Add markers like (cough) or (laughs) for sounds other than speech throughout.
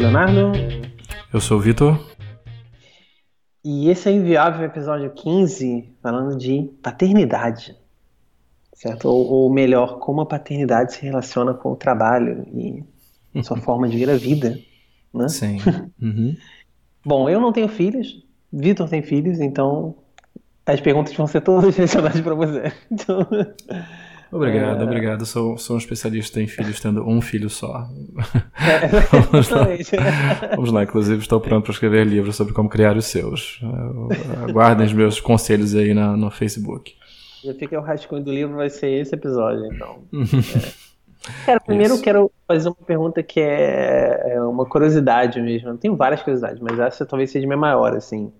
sou o Leonardo. Eu sou o Vitor. E esse é o Inviável episódio 15, falando de paternidade. Certo? Ou, ou melhor, como a paternidade se relaciona com o trabalho e (laughs) sua forma de ver a vida. Né? Sim. (laughs) Uhum. Bom, eu não tenho filhos, Vitor tem filhos, então as perguntas vão ser todas (laughs) direcionadas para você. Então, Obrigado, É. obrigado. Sou, sou um especialista em filhos tendo um filho só. é, (laughs) Vamos lá. Vamos lá, inclusive estou pronto para escrever livros sobre como criar os seus. Aguardem os meus conselhos aí na, no Facebook. Já fica o rascunho do livro, vai ser esse episódio, então. (laughs) Cara, primeiro Isso. eu quero fazer uma pergunta que é é uma curiosidade mesmo. Eu tenho várias curiosidades, mas essa talvez seja a minha maior, assim.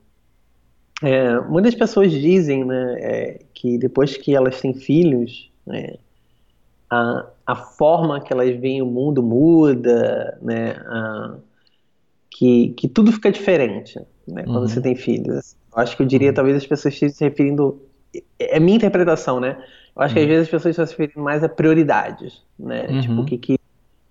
É, muitas pessoas dizem, né, é, que depois que elas têm filhos, né, a, a forma que elas veem o mundo muda, né, a- que, que tudo fica diferente, né, quando Uhum. você tem filhos. Eu acho que eu diria, talvez as pessoas estejam se referindo, é a minha interpretação, né? Eu acho que às vezes as pessoas estão se referindo mais a prioridades, né? Uhum. Tipo, o que que,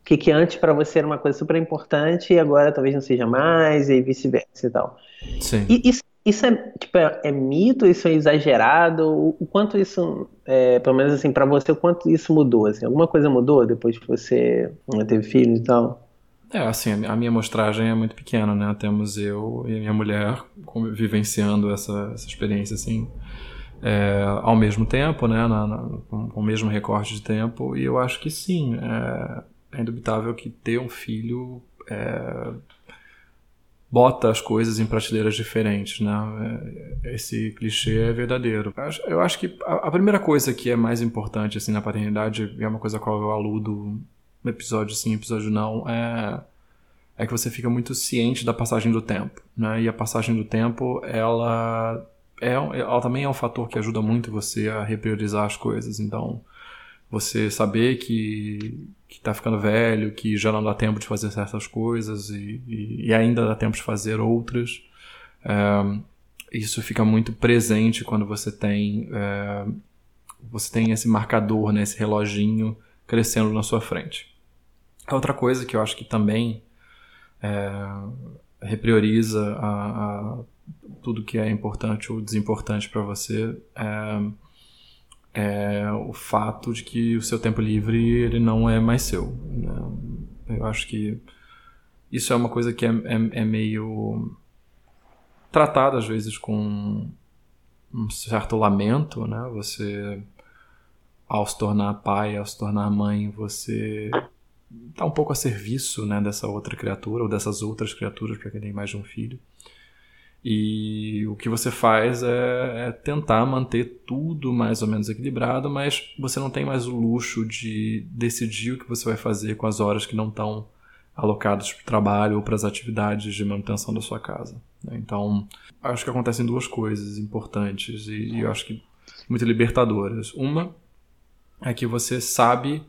que que antes para você era uma coisa super importante e agora talvez não seja mais e vice-versa e tal. Sim. E isso, isso é, tipo, é, é mito? Isso é exagerado? O, o quanto isso, é, pelo menos assim, para você, o quanto isso mudou? Assim? Alguma coisa mudou depois que você né, teve filhos e tal? É, assim, a mi- a minha mostragem é muito pequena, né? Temos eu e a minha mulher vivenciando essa, essa experiência, assim, é, ao mesmo tempo, né? Na, na- com o mesmo recorte de tempo, e eu acho que sim, é, é indubitável que ter um filho é, bota as coisas em prateleiras diferentes, né? É, Esse clichê é verdadeiro. Eu acho, que a, primeira coisa que é mais importante, assim, na paternidade, e é uma coisa a qual eu aludo no episódio sim, episódio não, é, é que você fica muito ciente da passagem do tempo, né? E a passagem do tempo, ela é, ela também é um fator que ajuda muito você a repriorizar as coisas. Então, você saber que que tá ficando velho, que já não dá tempo de fazer certas coisas e, e, e ainda dá tempo de fazer outras. É, isso fica muito presente quando você tem é, você tem esse marcador, né, esse reloginho crescendo na sua frente. Outra coisa que eu acho que também é, reprioriza a, a tudo que é importante ou desimportante para você é, é o fato de que o seu tempo livre ele não é mais seu. né? Eu acho que isso é uma coisa que é, é, é meio tratada às vezes com um certo lamento, né? Você ao se tornar pai, ao se tornar mãe, você tá um pouco a serviço, né, dessa outra criatura ou dessas outras criaturas para quem tem mais de um filho. E o que você faz é, é tentar manter tudo mais ou menos equilibrado, mas você não tem mais o luxo de decidir o que você vai fazer com as horas que não estão alocadas para o trabalho ou para as atividades de manutenção da sua casa. né? Então, acho que acontecem duas coisas importantes e, e eu acho que muito libertadoras. Uma é que você sabe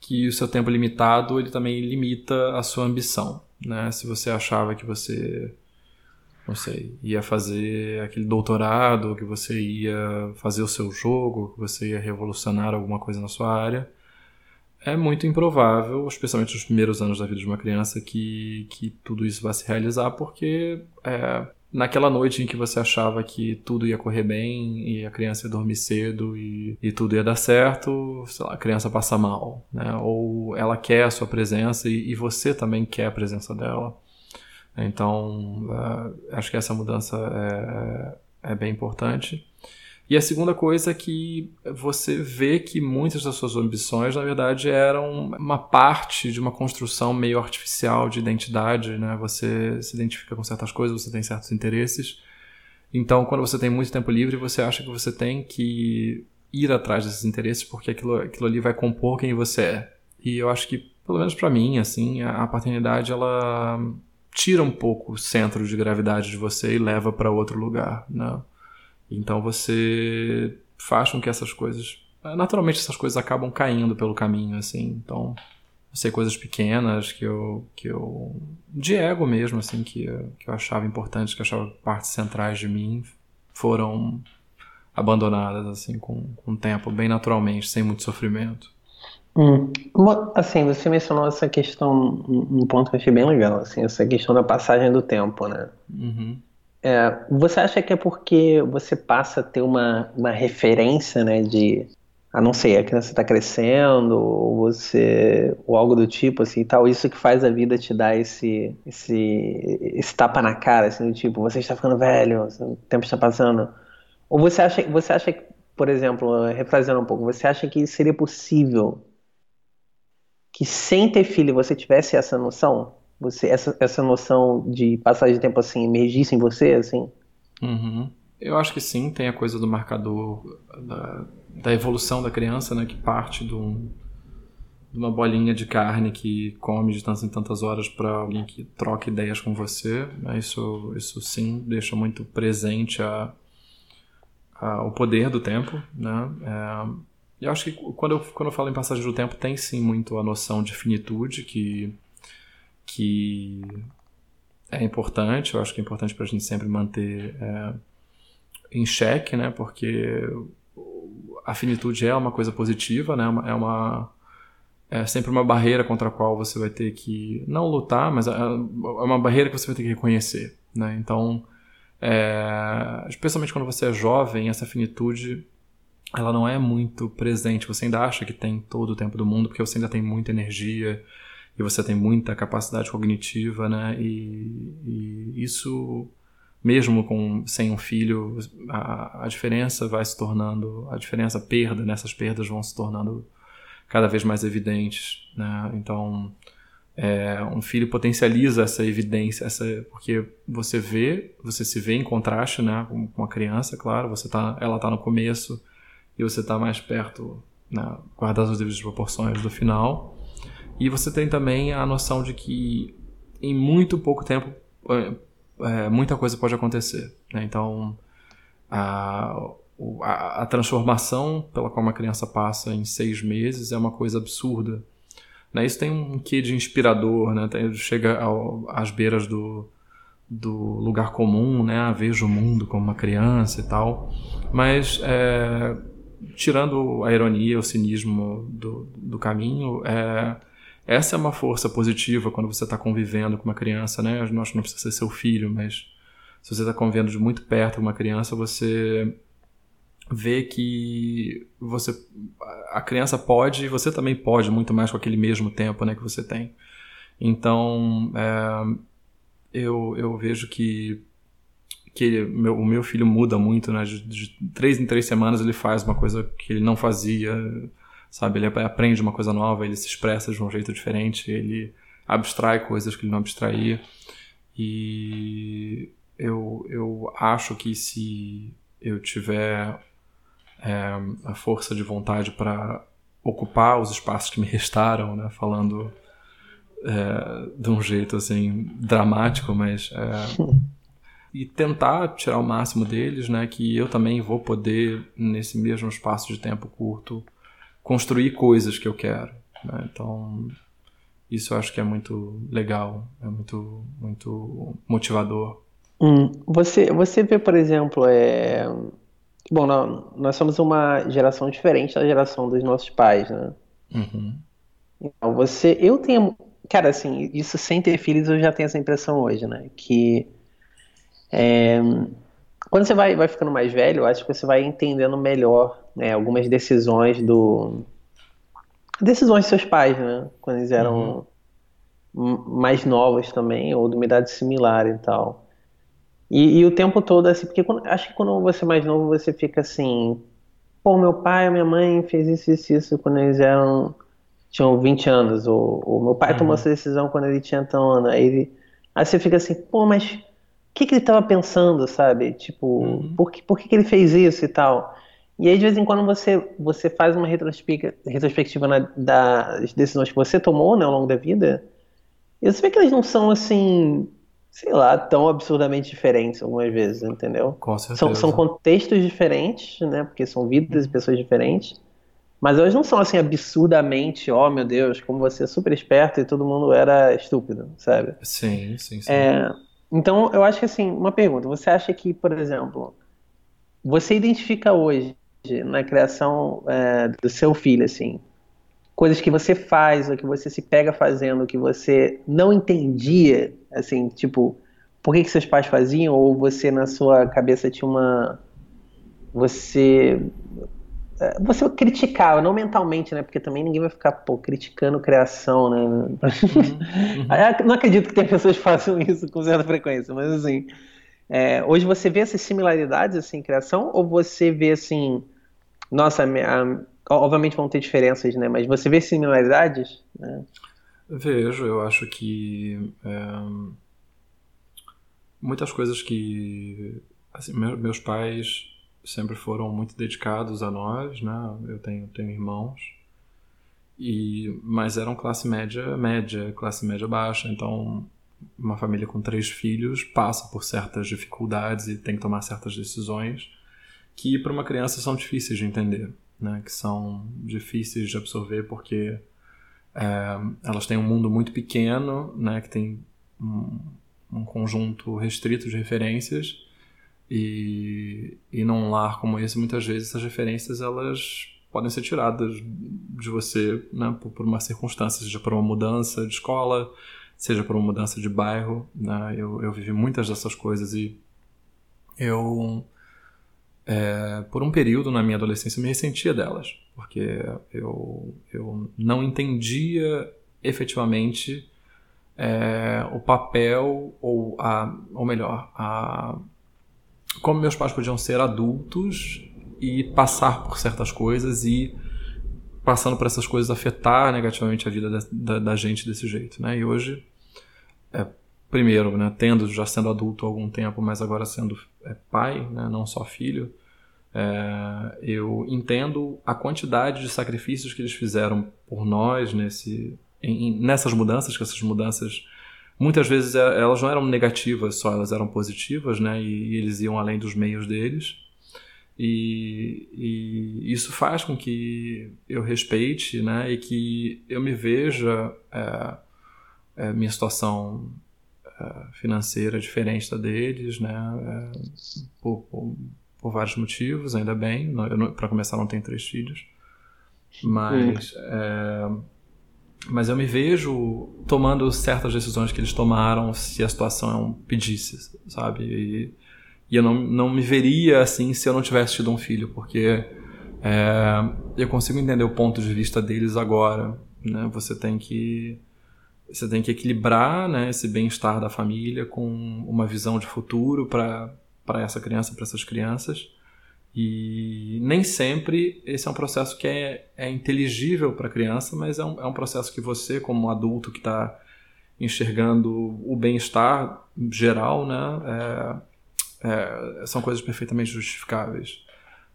que o seu tempo limitado ele também limita a sua ambição, né? Se você achava que você não sei, ia fazer aquele doutorado, que você ia fazer o seu jogo, que você ia revolucionar alguma coisa na sua área, é muito improvável, especialmente nos primeiros anos da vida de uma criança, que, que tudo isso vai se realizar, porque é, naquela noite em que você achava que tudo ia correr bem e a criança ia dormir cedo e, e tudo ia dar certo, sei lá, a criança passa mal, né? Ou ela quer a sua presença e, e você também quer a presença dela. Então, uh, acho que essa mudança é, é bem importante. E a segunda coisa é que você vê que muitas das suas ambições, na verdade, eram uma parte de uma construção meio artificial de identidade, né? Você se identifica com certas coisas, você tem certos interesses. Então, quando você tem muito tempo livre, você acha que você tem que ir atrás desses interesses porque aquilo, aquilo ali vai compor quem você é. E eu acho que, pelo menos para mim, assim, a paternidade, ela tira um pouco o centro de gravidade de você e leva para outro lugar, né? Então você faz com que essas coisas, naturalmente essas coisas acabam caindo pelo caminho, assim. Então, eu sei coisas pequenas que eu que eu de ego mesmo, assim, que eu, que eu achava importantes, que eu achava partes centrais de mim, foram abandonadas assim com, com o tempo, bem naturalmente, sem muito sofrimento. Hum. Assim, você mencionou essa questão, um ponto que eu achei bem legal, assim, essa questão da passagem do tempo, né? Uhum. É, você acha que é porque você passa a ter uma, uma referência, né, de, a não sei, a criança está crescendo, ou você, ou algo do tipo, assim, tal, isso que faz a vida te dar esse, esse, esse tapa na cara, assim, do tipo, você está ficando velho, o tempo está passando. Ou você acha, você acha que, por exemplo, refrazendo um pouco, você acha que seria possível que sem ter filho você tivesse essa noção? Você, essa, essa noção de passagem de tempo assim emergisse em você, assim? Uhum. Eu acho que sim, tem a coisa do marcador da, da evolução da criança, né, que parte de, um, de uma bolinha de carne que come de tantas em tantas horas para alguém que troca ideias com você. Isso, isso sim deixa muito presente a, a, o poder do tempo, né? É, eu acho que quando eu, quando eu falo em passagem do tempo tem sim muito a noção de finitude que que é importante, eu acho que é importante para a gente sempre manter é, em xeque, né? Porque a finitude é uma coisa positiva, né? É uma é sempre uma barreira contra a qual você vai ter que não lutar, mas é, é uma barreira que você vai ter que reconhecer, né? Então, é, especialmente quando você é jovem, essa finitude ela não é muito presente. Você ainda acha que tem todo o tempo do mundo, porque você ainda tem muita energia, e você tem muita capacidade cognitiva, né? E, e isso, mesmo com sem um filho, a, a, diferença vai se tornando, a diferença, a perda, né? perdas vão se tornando cada vez mais evidentes, né? Então, é, um filho potencializa essa evidência, essa, porque você vê, você se vê em contraste, né? Com, com a criança, claro, você tá, ela está no começo e você está mais perto, né? guardadas as devidas proporções do final. E você tem também a noção de que em muito pouco tempo é, é, muita coisa pode acontecer. Né? Então, a, a, a, transformação pela qual uma criança passa em seis meses é uma coisa absurda. Né? Isso tem um quê de inspirador, né? Tem, chega ao, às beiras do, do lugar comum, né? Vejo o mundo como uma criança e tal. Mas, é, tirando a ironia, o cinismo do, do caminho, é, essa é uma força positiva quando você está convivendo com uma criança, né? Eu acho que não precisa ser seu filho, mas se você está convivendo de muito perto com uma criança, você vê que você a criança pode e você também pode muito mais com aquele mesmo tempo né, que você tem. Então, é, eu, eu vejo que, que meu, o meu filho muda muito, né? De, de três em três semanas ele faz uma coisa que ele não fazia sabe? Ele aprende uma coisa nova, ele se expressa de um jeito diferente, ele abstrai coisas que ele não abstraía. E eu, eu acho que se eu tiver é, a força de vontade para ocupar os espaços que me restaram, né? Falando é, de um jeito assim dramático, mas é, (laughs) e tentar tirar o máximo deles, né? Que eu também vou poder nesse mesmo espaço de tempo curto construir coisas que eu quero. Né? Então, isso eu acho que é muito legal, é muito, muito motivador. Hum, você, você vê, por exemplo, é... bom, nós somos uma geração diferente da geração dos nossos pais, né? Uhum. Então, você, eu tenho, cara, assim, isso sem ter filhos eu já tenho essa impressão hoje, né? Que é, quando você vai, vai ficando mais velho, eu acho que você vai entendendo melhor né, algumas decisões do. Decisões dos seus pais, né? Quando eles eram uhum. mais novos também, ou de uma idade similar e tal. E, e o tempo todo, assim, porque quando, acho que quando você é mais novo, você fica assim. Pô, meu pai, minha mãe fez isso, isso, isso quando eles eram. tinham 20 anos, ou, ou meu pai uhum. tomou essa decisão quando ele tinha tão ano. Aí, ele, aí você fica assim, pô, mas que, que ele estava pensando, sabe? Tipo, uhum. por, que, por que, que ele fez isso e tal? E aí, de vez em quando, você, você faz uma retrospectiva na, das decisões que você tomou né, ao longo da vida, e você vê que elas não são assim, sei lá, tão absurdamente diferentes algumas vezes, entendeu? Com certeza. São, são contextos diferentes, né? Porque são vidas e pessoas diferentes. Mas elas não são assim absurdamente, oh meu Deus, como você é super esperto e todo mundo era estúpido, sabe? Sim, sim, sim. É, então, eu acho que assim, uma pergunta, você acha que, por exemplo, você identifica hoje na criação é, do seu filho, assim, coisas que você faz, ou que você se pega fazendo, que você não entendia, assim, tipo, por que, que seus pais faziam, ou você na sua cabeça tinha uma. Você. Você criticava, não mentalmente, né? Porque também ninguém vai ficar, pô, criticando criação, né? Uhum, (laughs) não acredito que tenha pessoas que façam isso com certa frequência, mas assim. É, hoje você vê essas similaridades assim em criação, ou você vê assim. Nossa, a, obviamente vão ter diferenças, né? Mas você vê similaridades? Né? Vejo, eu acho que é, muitas coisas que assim, meus pais sempre foram muito dedicados a nós, né? Eu tenho tenho irmãos. E mas eram classe média média, classe média baixa, então uma família com três filhos passa por certas dificuldades e tem que tomar certas decisões que para uma criança são difíceis de entender né, que são difíceis de absorver porque é, elas têm um mundo muito pequeno, né, que tem um, um conjunto restrito de referências e, e num lar como esse muitas vezes essas referências elas podem ser tiradas de você né, por, por uma circunstância, seja por uma mudança de escola, seja por uma mudança de bairro. Né? Eu, eu vivi muitas dessas coisas e eu é, por um período na minha adolescência me ressentia delas, porque eu, eu não entendia efetivamente é, o papel, ou, a, ou melhor, a, como meus pais podiam ser adultos e passar por certas coisas e passando por essas coisas afetar negativamente a vida da, da, da gente desse jeito, né? E hoje, é, primeiro, né, tendo já sendo adulto há algum tempo, mas agora sendo é, pai, né, não só filho, é, eu entendo a quantidade de sacrifícios que eles fizeram por nós nesse, em, nessas mudanças, que essas mudanças muitas vezes é, elas não eram negativas só, elas eram positivas, né, e, eles iam além dos meios deles. E, e, isso faz com que eu respeite né, e que eu me veja é, é, minha situação é, financeira diferente da deles, né? É, por, por, por, vários motivos, ainda bem. Para começar, não tenho três filhos. Mas, é, mas eu me vejo tomando certas decisões que eles tomaram se a situação pedisse, sabe? E, e eu não, não me veria assim se eu não tivesse tido um filho, porque é, eu consigo entender o ponto de vista deles agora. Né? Você tem que você tem que equilibrar né, esse bem-estar da família com uma visão de futuro para essa criança, para essas crianças. E nem sempre esse é um processo que é, é inteligível para a criança, mas é um, é um processo que você, como adulto que está enxergando o bem-estar geral, né, é, é, são coisas perfeitamente justificáveis.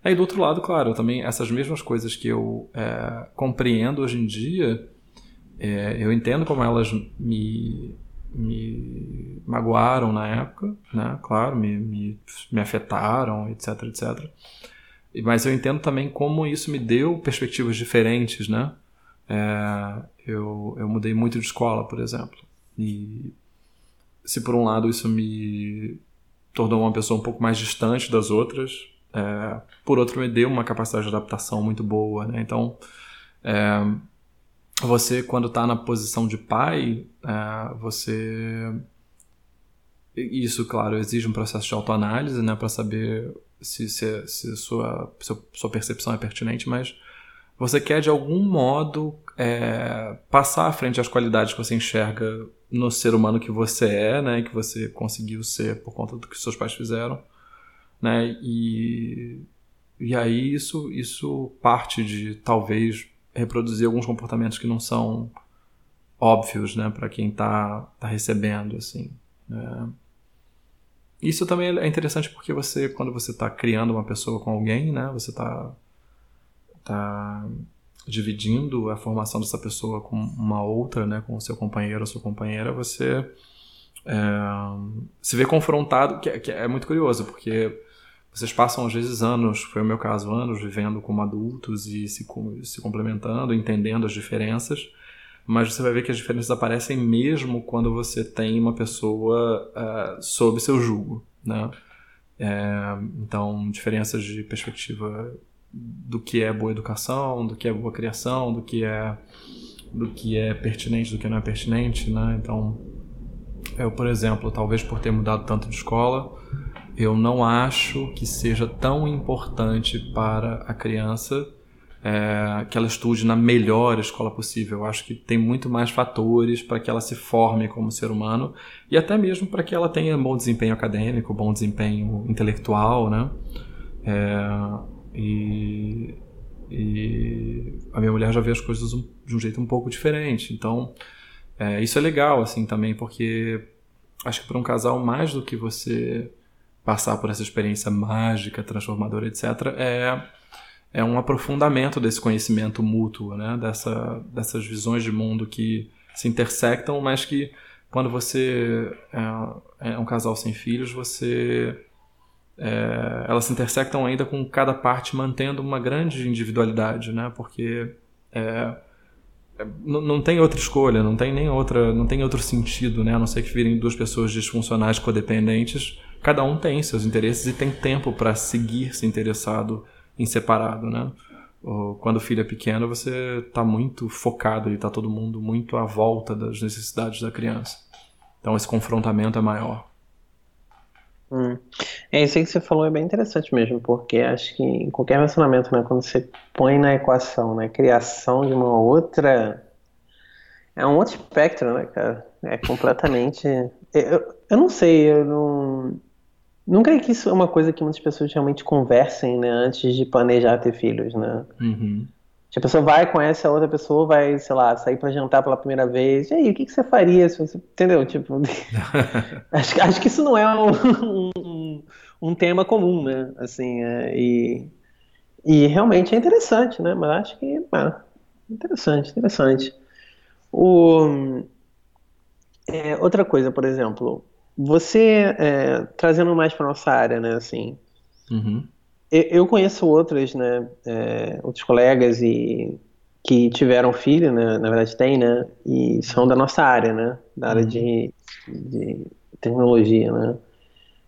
Aí do outro lado, claro, também essas mesmas coisas que eu é, compreendo hoje em dia, é, eu entendo como elas me, me magoaram na época, né? Claro, me, me, me afetaram, etc, etc. Mas eu entendo também como isso me deu perspectivas diferentes, né? É, eu, eu mudei muito de escola, por exemplo. E se por um lado isso me tornou uma pessoa um pouco mais distante das outras, é, por outro me deu uma capacidade de adaptação muito boa, né? Então, é, você quando está na posição de pai, é, você isso, claro, exige um processo de autoanálise, né, para saber se, se, se sua, sua percepção é pertinente, mas você quer de algum modo é, passar à frente as qualidades que você enxerga no ser humano que você é, né, que você conseguiu ser por conta do que seus pais fizeram, né, e, e aí isso, isso parte de talvez reproduzir alguns comportamentos que não são óbvios, né, para quem está tá recebendo, assim. É. Isso também é interessante porque você, quando você está criando uma pessoa com alguém, né, você está tá dividindo a formação dessa pessoa com uma outra, né, com o seu companheiro ou sua companheira, você é, se vê confrontado, que, é, que é muito curioso, porque vocês passam às vezes anos, foi o meu caso, anos vivendo como adultos e se, se complementando, entendendo as diferenças, mas você vai ver que as diferenças aparecem mesmo quando você tem uma pessoa uh, sob seu jugo, né? É, então, diferenças de perspectiva do que é boa educação, do que é boa criação, do que é do que é pertinente, do que não é pertinente, né? Então, eu, por exemplo, talvez por ter mudado tanto de escola, eu não acho que seja tão importante para a criança é, que ela estude na melhor escola possível. Eu acho que tem muito mais fatores para que ela se forme como ser humano e até mesmo para que ela tenha bom desempenho acadêmico, bom desempenho intelectual, né? É, e, e, a minha mulher já vê as coisas de um jeito um pouco diferente. Então, é, isso é legal, assim, também, porque acho que para um casal, mais do que você passar por essa experiência mágica, transformadora, etc., é é um aprofundamento desse conhecimento mútuo, né? Dessa, dessas visões de mundo que se intersectam, mas que quando você é, é um casal sem filhos, você é, elas se intersectam ainda com cada parte mantendo uma grande individualidade, né? Porque é, é não, tem outra escolha, não tem nem outra, não tem outro sentido, né? A não ser que virem duas pessoas disfuncionais codependentes, cada um tem seus interesses e tem tempo para seguir se interessado em separado, né? Quando o filho é pequeno, você está muito focado e está todo mundo muito à volta das necessidades da criança. Então esse confrontamento é maior. Hum. É isso aí que você falou é bem interessante mesmo, porque acho que em qualquer relacionamento, né, quando você põe na equação, né, criação de uma outra, é um outro espectro, né, cara? É completamente. Eu, eu não sei, eu não não creio que isso é uma coisa que muitas pessoas realmente conversem, né, antes de planejar ter filhos, né? Uhum. A pessoa vai, conhece a outra pessoa, vai, sei lá, sair para jantar pela primeira vez. E aí, o que, que você faria se você. Entendeu? Tipo. (laughs) (laughs) acho, acho que isso não é um, um, um tema comum, né? Assim, é, e, e realmente é interessante, né? Mas acho que. Ah, interessante, interessante. O, é, outra coisa, por exemplo, você, é, trazendo mais para nossa área, né, assim, uhum. eu, eu, conheço outros, né, é, outros colegas e que tiveram filho, né, na verdade tem, né, e são da nossa área, né, da área uhum. de, de tecnologia, né,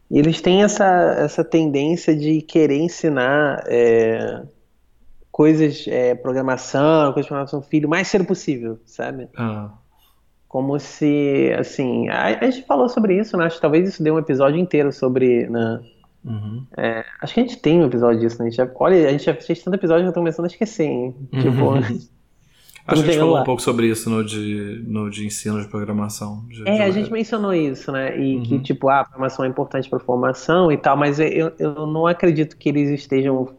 e eles têm essa, essa tendência de querer ensinar é, coisas, é, programação, coisas de programação filho, o mais cedo possível, sabe? Ah como se, assim, a, a, gente falou sobre isso, né? Acho que talvez isso dê um episódio inteiro sobre, né? Uhum. É, acho que a gente tem um episódio disso, né? A gente já, olha, a gente já fez tanto episódio que eu tô começando a esquecer, hein? Uhum. Tipo, (laughs) Acho que a gente falou lá. um pouco sobre isso no de, no de ensino de programação. De, é, de... a gente mencionou isso, né? E uhum. que, tipo, ah, a programação é importante para formação e tal, mas eu, eu não acredito que eles estejam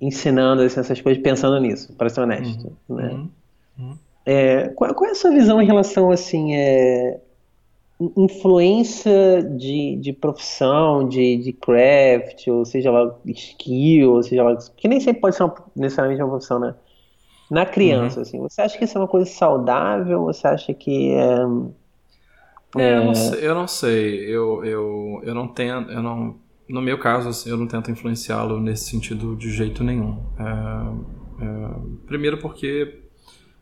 ensinando assim, essas coisas pensando nisso, para ser honesto, uhum. né? Uhum. É, qual, qual, é a sua visão em relação assim, é, influência de, de profissão, de, de craft, ou seja lá, skill, ou seja lá, que nem sempre pode ser uma, necessariamente uma profissão, né? Na criança, uhum. assim, você acha que isso é uma coisa saudável? Você acha que é, é... Eu, não sei, eu não sei, eu, eu, eu não tenho, eu não, no meu caso, assim, eu não tento influenciá-lo nesse sentido de jeito nenhum. É, é, primeiro porque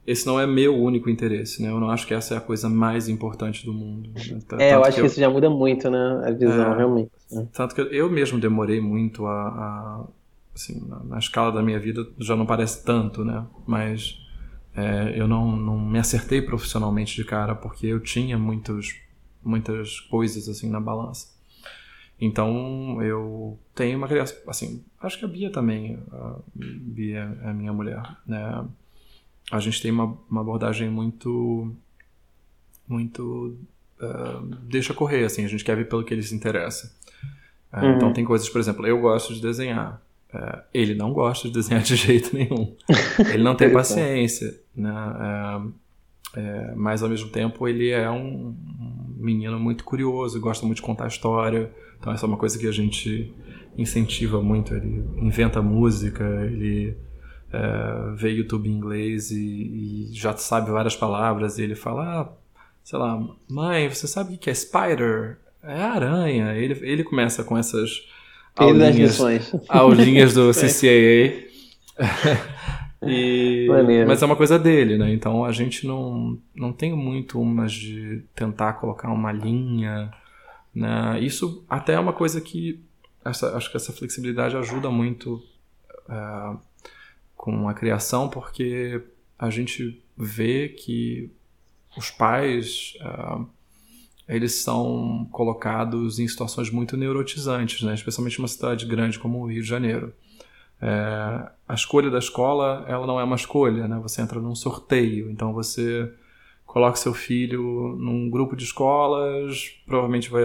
esse não é meu único interesse, né? Eu não acho que essa é a coisa mais importante do mundo. Né? É, eu acho que, eu... isso já muda muito, né? A visão, é, realmente. Né? Tanto que eu mesmo demorei muito a, a assim, na, escala da minha vida já não parece tanto, né? Mas é, eu não, não me acertei profissionalmente de cara porque eu tinha muitos, muitas coisas assim na balança. Então eu tenho uma criação, assim, acho que a Bia também, a Bia é a minha mulher, né? A gente tem uma, uma abordagem muito muito uh, deixa correr assim a gente quer ver pelo que ele se interessa uh, uhum. então tem coisas por exemplo eu gosto de desenhar. Uh, ele não gosta de desenhar de (laughs) jeito nenhum. Ele não tem paciência né? É, mas ao mesmo tempo ele é um, um menino muito curioso gosta muito de contar história. Então essa é uma coisa que a gente incentiva muito ele inventa música ele é, vê YouTube em inglês e, e, já sabe várias palavras, e ele fala, ah, sei lá, mãe, você sabe o que é spider? É aranha. Ele, ele começa com essas aulinhas, (laughs) aulinhas do CCAA. (laughs) e, mas é uma coisa dele, né? Então a gente não, não tem muito umas de tentar colocar uma linha. Né? Isso até é uma coisa que essa, acho que essa flexibilidade ajuda muito é, com a criação, porque a gente vê que os pais uh, eles são colocados em situações muito neurotizantes, né? especialmente numa cidade grande como o Rio de Janeiro. É, a escolha da escola ela não é uma escolha, né? você entra num sorteio, então você coloca seu filho num grupo de escolas, provavelmente vai,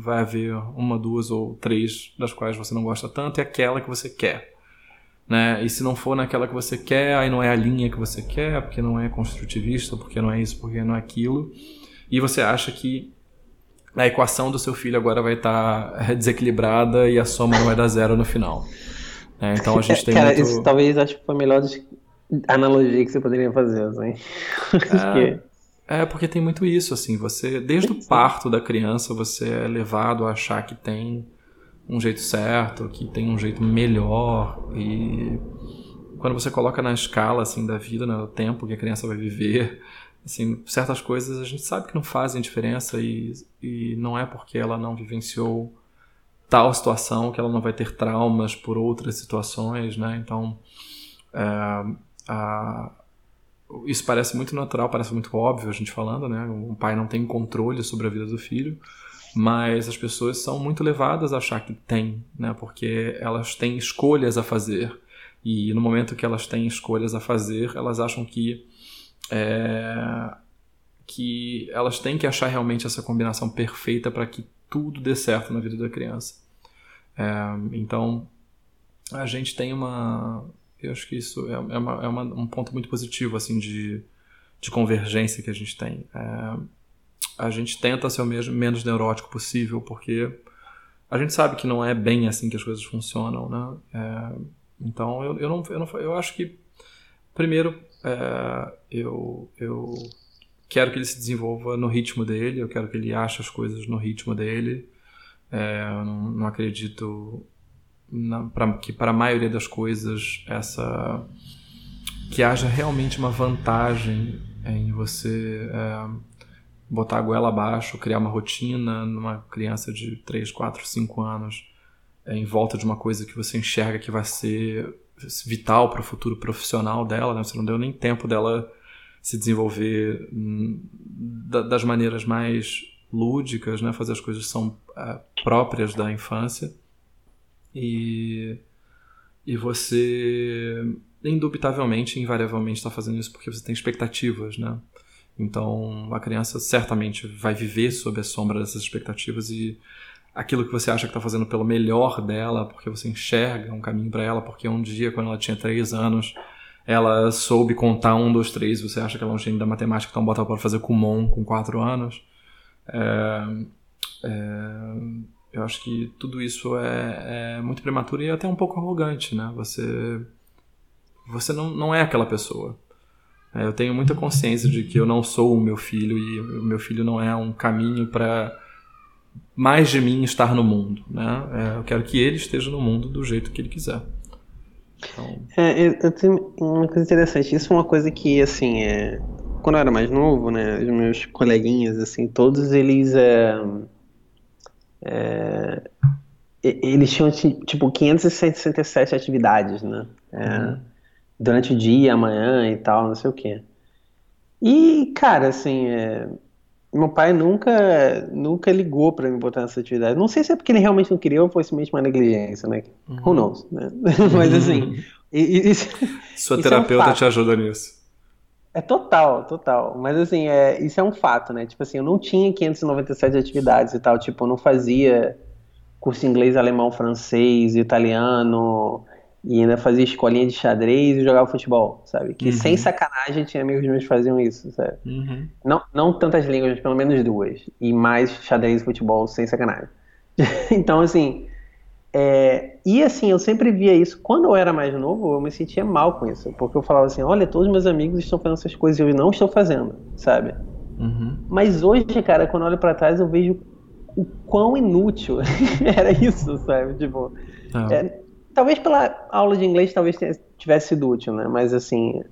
vai haver uma, duas ou três das quais você não gosta tanto, e aquela que você quer. Né? E se não for naquela que você quer, aí não é a linha que você quer, porque não é construtivista, porque não é isso, porque não é aquilo. E você acha que a equação do seu filho agora vai estar tá desequilibrada e a soma não vai dar zero no final. É, então a gente tem Cara, muito... isso talvez acho que foi a melhor analogia que você poderia fazer, assim. (laughs) É, é, porque tem muito isso, assim, você, desde o parto da criança, você é levado a achar que tem um jeito certo, que tem um jeito melhor e quando você coloca na escala assim da vida, né, tempo que a criança vai viver, assim, certas coisas a gente sabe que não fazem diferença e, e não é porque ela não vivenciou tal situação que ela não vai ter traumas por outras situações, né? Então, é, a, isso parece muito natural, parece muito óbvio a gente falando, né? Um pai não tem controle sobre a vida do filho, mas as pessoas são muito levadas a achar que tem, né? Porque elas têm escolhas a fazer. E no momento que elas têm escolhas a fazer, elas acham que é, que elas têm que achar realmente essa combinação perfeita para que tudo dê certo na vida da criança. É, então, a gente tem uma. Eu acho que isso é, é, uma, é uma, um ponto muito positivo assim de, de convergência que a gente tem. É, a gente tenta ser o mesmo, menos neurótico possível, porque a gente sabe que não é bem assim que as coisas funcionam, né? É, então eu, eu, não, eu não eu acho que primeiro é, eu, eu quero que ele se desenvolva no ritmo dele, eu quero que ele ache as coisas no ritmo dele. É, eu não, não acredito na, pra, que para a maioria das coisas essa que haja realmente uma vantagem em você é, botar a goela abaixo, criar uma rotina numa criança de 3, 4, 5 anos é, em volta de uma coisa que você enxerga que vai ser vital para o futuro profissional dela, né? você não deu nem tempo dela se desenvolver hum, das maneiras mais lúdicas, né? fazer as coisas que são uh, próprias da infância. E, e você, indubitavelmente, invariavelmente, está fazendo isso porque você tem expectativas, né? Então, a criança certamente vai viver sob a sombra dessas expectativas e aquilo que você acha que está fazendo pelo melhor dela, porque você enxerga um caminho para ela, porque um dia, quando ela tinha três anos, ela soube contar um, dois, três, você acha que ela é um gênio da matemática, então bota ela para fazer Kumon com quatro anos. É, é, eu acho que tudo isso é, é, muito prematuro e até um pouco arrogante, né? Você, você não, não é aquela pessoa. É, eu tenho muita consciência de que eu não sou o meu filho e o meu filho não é um caminho para mais de mim estar no mundo. Né? É, eu quero que ele esteja no mundo do jeito que ele quiser. Então... É, eu, eu, tenho uma coisa interessante. Isso é uma coisa que, assim, é, quando eu era mais novo, né, os meus coleguinhas, assim, todos eles. É, é eles tinham tipo 567 atividades, né? É, uhum durante o dia, amanhã e tal, não sei o quê. E, cara, assim, é... meu pai nunca nunca ligou para me botar nessa atividade. Não sei se é porque ele realmente não queria ou foi simplesmente uma negligência, né? Uhum. Who knows, né? (laughs) Mas, assim... Isso, Sua terapeuta é um te ajuda nisso. É total, total. Mas assim, é, isso é um fato, né? Tipo assim, eu não tinha 597 atividades e tal. Tipo, eu não fazia curso inglês, alemão, francês, italiano, e ainda fazia escolinha de xadrez e jogava futebol, sabe? Que uhum. sem sacanagem tinha amigos meus que faziam isso, sabe? Uhum. Não, não tantas línguas, mas pelo menos duas. E mais xadrez e futebol sem sacanagem. (laughs) então, assim. É... E assim, eu sempre via isso. Quando eu era mais novo, eu me sentia mal com isso. Porque eu falava assim: olha, todos meus amigos estão fazendo essas coisas e eu não estou fazendo, sabe? Uhum. Mas hoje, cara, quando eu olho para trás, eu vejo o quão inútil (laughs) era isso, sabe? Tipo. Ah. É, talvez pela aula de inglês talvez tivesse sido útil, né? Mas assim,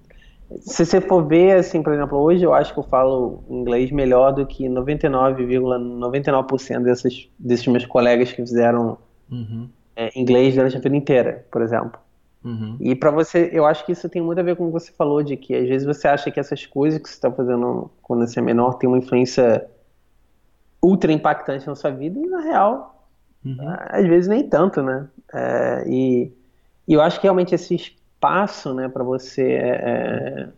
se você for ver, assim, por exemplo, hoje eu acho que eu falo inglês melhor do que 99,99% ,99 desses, desses meus colegas que fizeram uhum. é, inglês durante a vida inteira, por exemplo. Uhum. E para você, eu acho que isso tem muito a ver com o que você falou, de que às vezes você acha que essas coisas que você está fazendo quando você é menor tem uma influência ultra impactante na sua vida, e na real, uhum. às vezes nem tanto, né? É, e, e, eu acho que realmente esse espaço, né, para você é, é,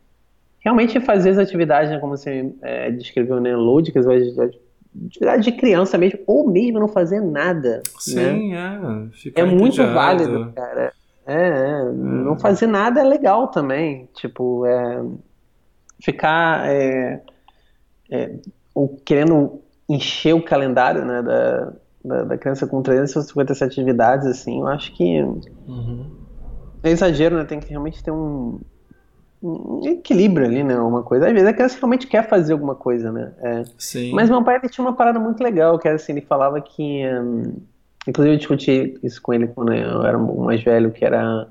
realmente fazer as atividades, né, como você é, descreveu, né, lúdicas, atividade de criança mesmo, ou mesmo não fazer nada. Sim, né? é. é muito válido, cara. É, é, não hum. fazer nada é legal também. Tipo, é, ficar é, é, ou querendo encher o calendário né, da, da, da, criança com 357 atividades, assim, eu acho que uhum. é exagero, né? Tem que realmente ter um, um equilíbrio ali, né? Uma coisa. Às vezes a criança realmente quer fazer alguma coisa, né? É. Sim. Mas meu pai ele tinha uma parada muito legal, que era assim, ele falava que. Um, Inclusive eu discuti isso com ele quando eu era mais velho, que era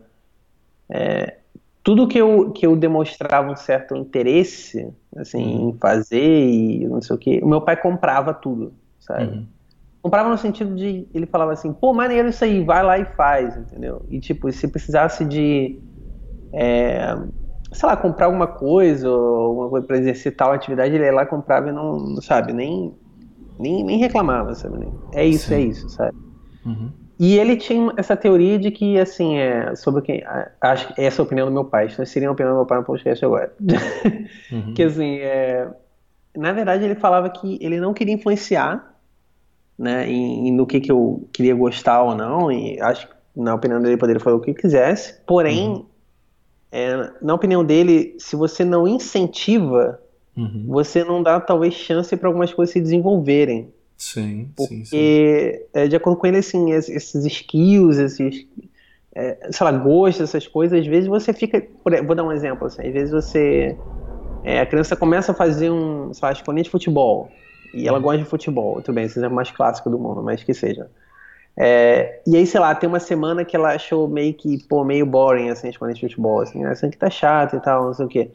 é, tudo que eu, que eu demonstrava um certo interesse assim, uhum. em fazer e não sei o que, o meu pai comprava tudo, sabe? Uhum. Comprava no sentido de, ele falava assim, pô, maneiro isso aí, vai lá e faz, entendeu? E tipo, se precisasse de, é, sei lá, comprar alguma coisa, ou alguma coisa pra exercitar uma atividade, ele ia lá, comprava e não, sabe, nem, nem, nem reclamava, sabe? É isso, Sim. é isso, sabe? Uhum. E ele tinha essa teoria de que, assim, é, sobre quem. Acho que essa é a opinião do meu pai. Isso seria a opinião do meu pai no podcast agora. (laughs) Uhum. que, assim, é, na verdade, ele falava que ele não queria influenciar né, em, em, no que, que eu queria gostar ou não. E acho que, na opinião dele, poderia fazer o que quisesse. Porém, uhum. é, na opinião dele, se você não incentiva, uhum. você não dá, talvez, chance para algumas coisas se desenvolverem. Sim, porque, sim, sim. É, de acordo com ele, assim, esses skills, esses, é, sei lá, gostos, essas coisas, às vezes você fica. Vou dar um exemplo, assim, às vezes você. É, a criança começa a fazer um, sei lá, escolinha de futebol, e ela gosta de futebol, tudo bem, esse é mais clássico do mundo, mas que seja. É, e aí, sei lá, tem uma semana que ela achou meio que, pô, meio boring, assim, a escolinha de futebol, assim, assim que tá chato e tal, não sei o quê.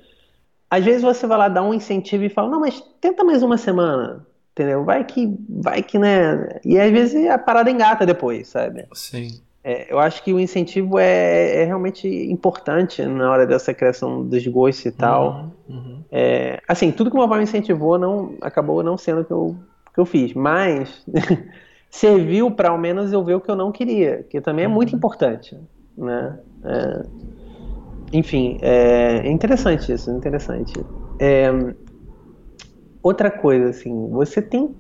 Às vezes você vai lá dar um incentivo e fala, não, mas tenta mais uma semana, entendeu? Vai que, vai que, né? E às vezes a parada engata depois, sabe? Sim. É, eu acho que o incentivo é, é, realmente importante na hora dessa criação dos gostos e tal. Uhum, uhum. É, assim, tudo que o meu pai me incentivou não, acabou não sendo o que eu, que eu fiz, mas (laughs) serviu para ao menos eu ver o que eu não queria, que também é uhum. muito importante, né? É, enfim, é, é interessante isso, interessante. É, outra coisa, assim, você tem.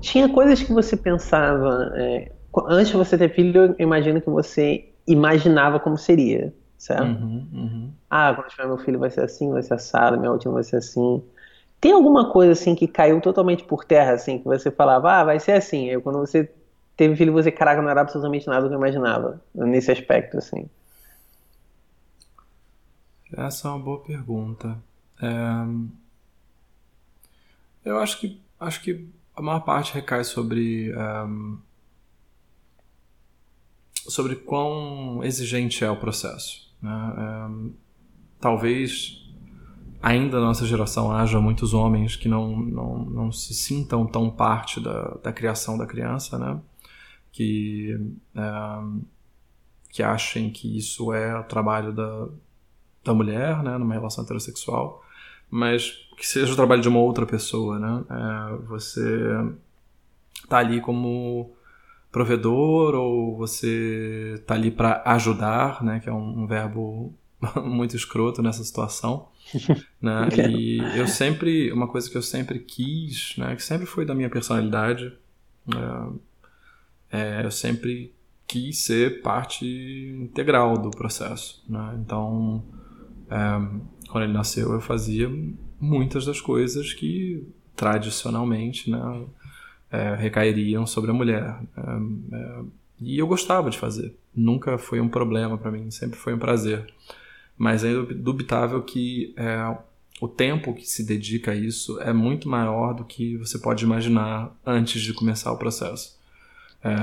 Tinha coisas que você pensava. É, antes de você ter filho, eu imagino que você imaginava como seria, certo? Uhum, uhum. Ah, quando tiver meu filho vai ser assim, vai ser assado, minha última vai ser assim. Tem alguma coisa assim que caiu totalmente por terra, assim, que você falava, ah, vai ser assim. Eu, quando você teve filho, você, caraca, não era absolutamente nada do que eu imaginava, nesse aspecto, assim. Essa é uma boa pergunta. É... Eu acho que acho que a maior parte recai sobre um, sobre quão exigente é o processo. Né? Um, talvez ainda na nossa geração haja muitos homens que não, não, não se sintam tão parte da, da criação da criança, né? que, um, que achem que isso é o trabalho da, da mulher né? numa relação heterossexual mas que seja o trabalho de uma outra pessoa, né? É, você tá ali como provedor ou você tá ali para ajudar, né? Que é um, um verbo (laughs) muito escroto nessa situação, (laughs) né? E eu sempre, uma coisa que eu sempre quis, né? Que sempre foi da minha personalidade, é, é, eu sempre quis ser parte integral do processo, né? Então é, quando ele nasceu, eu fazia muitas das coisas que tradicionalmente né, é, recairiam sobre a mulher. É, é, e eu gostava de fazer. Nunca foi um problema para mim, sempre foi um prazer. Mas é indubitável que é, o tempo que se dedica a isso é muito maior do que você pode imaginar antes de começar o processo. É,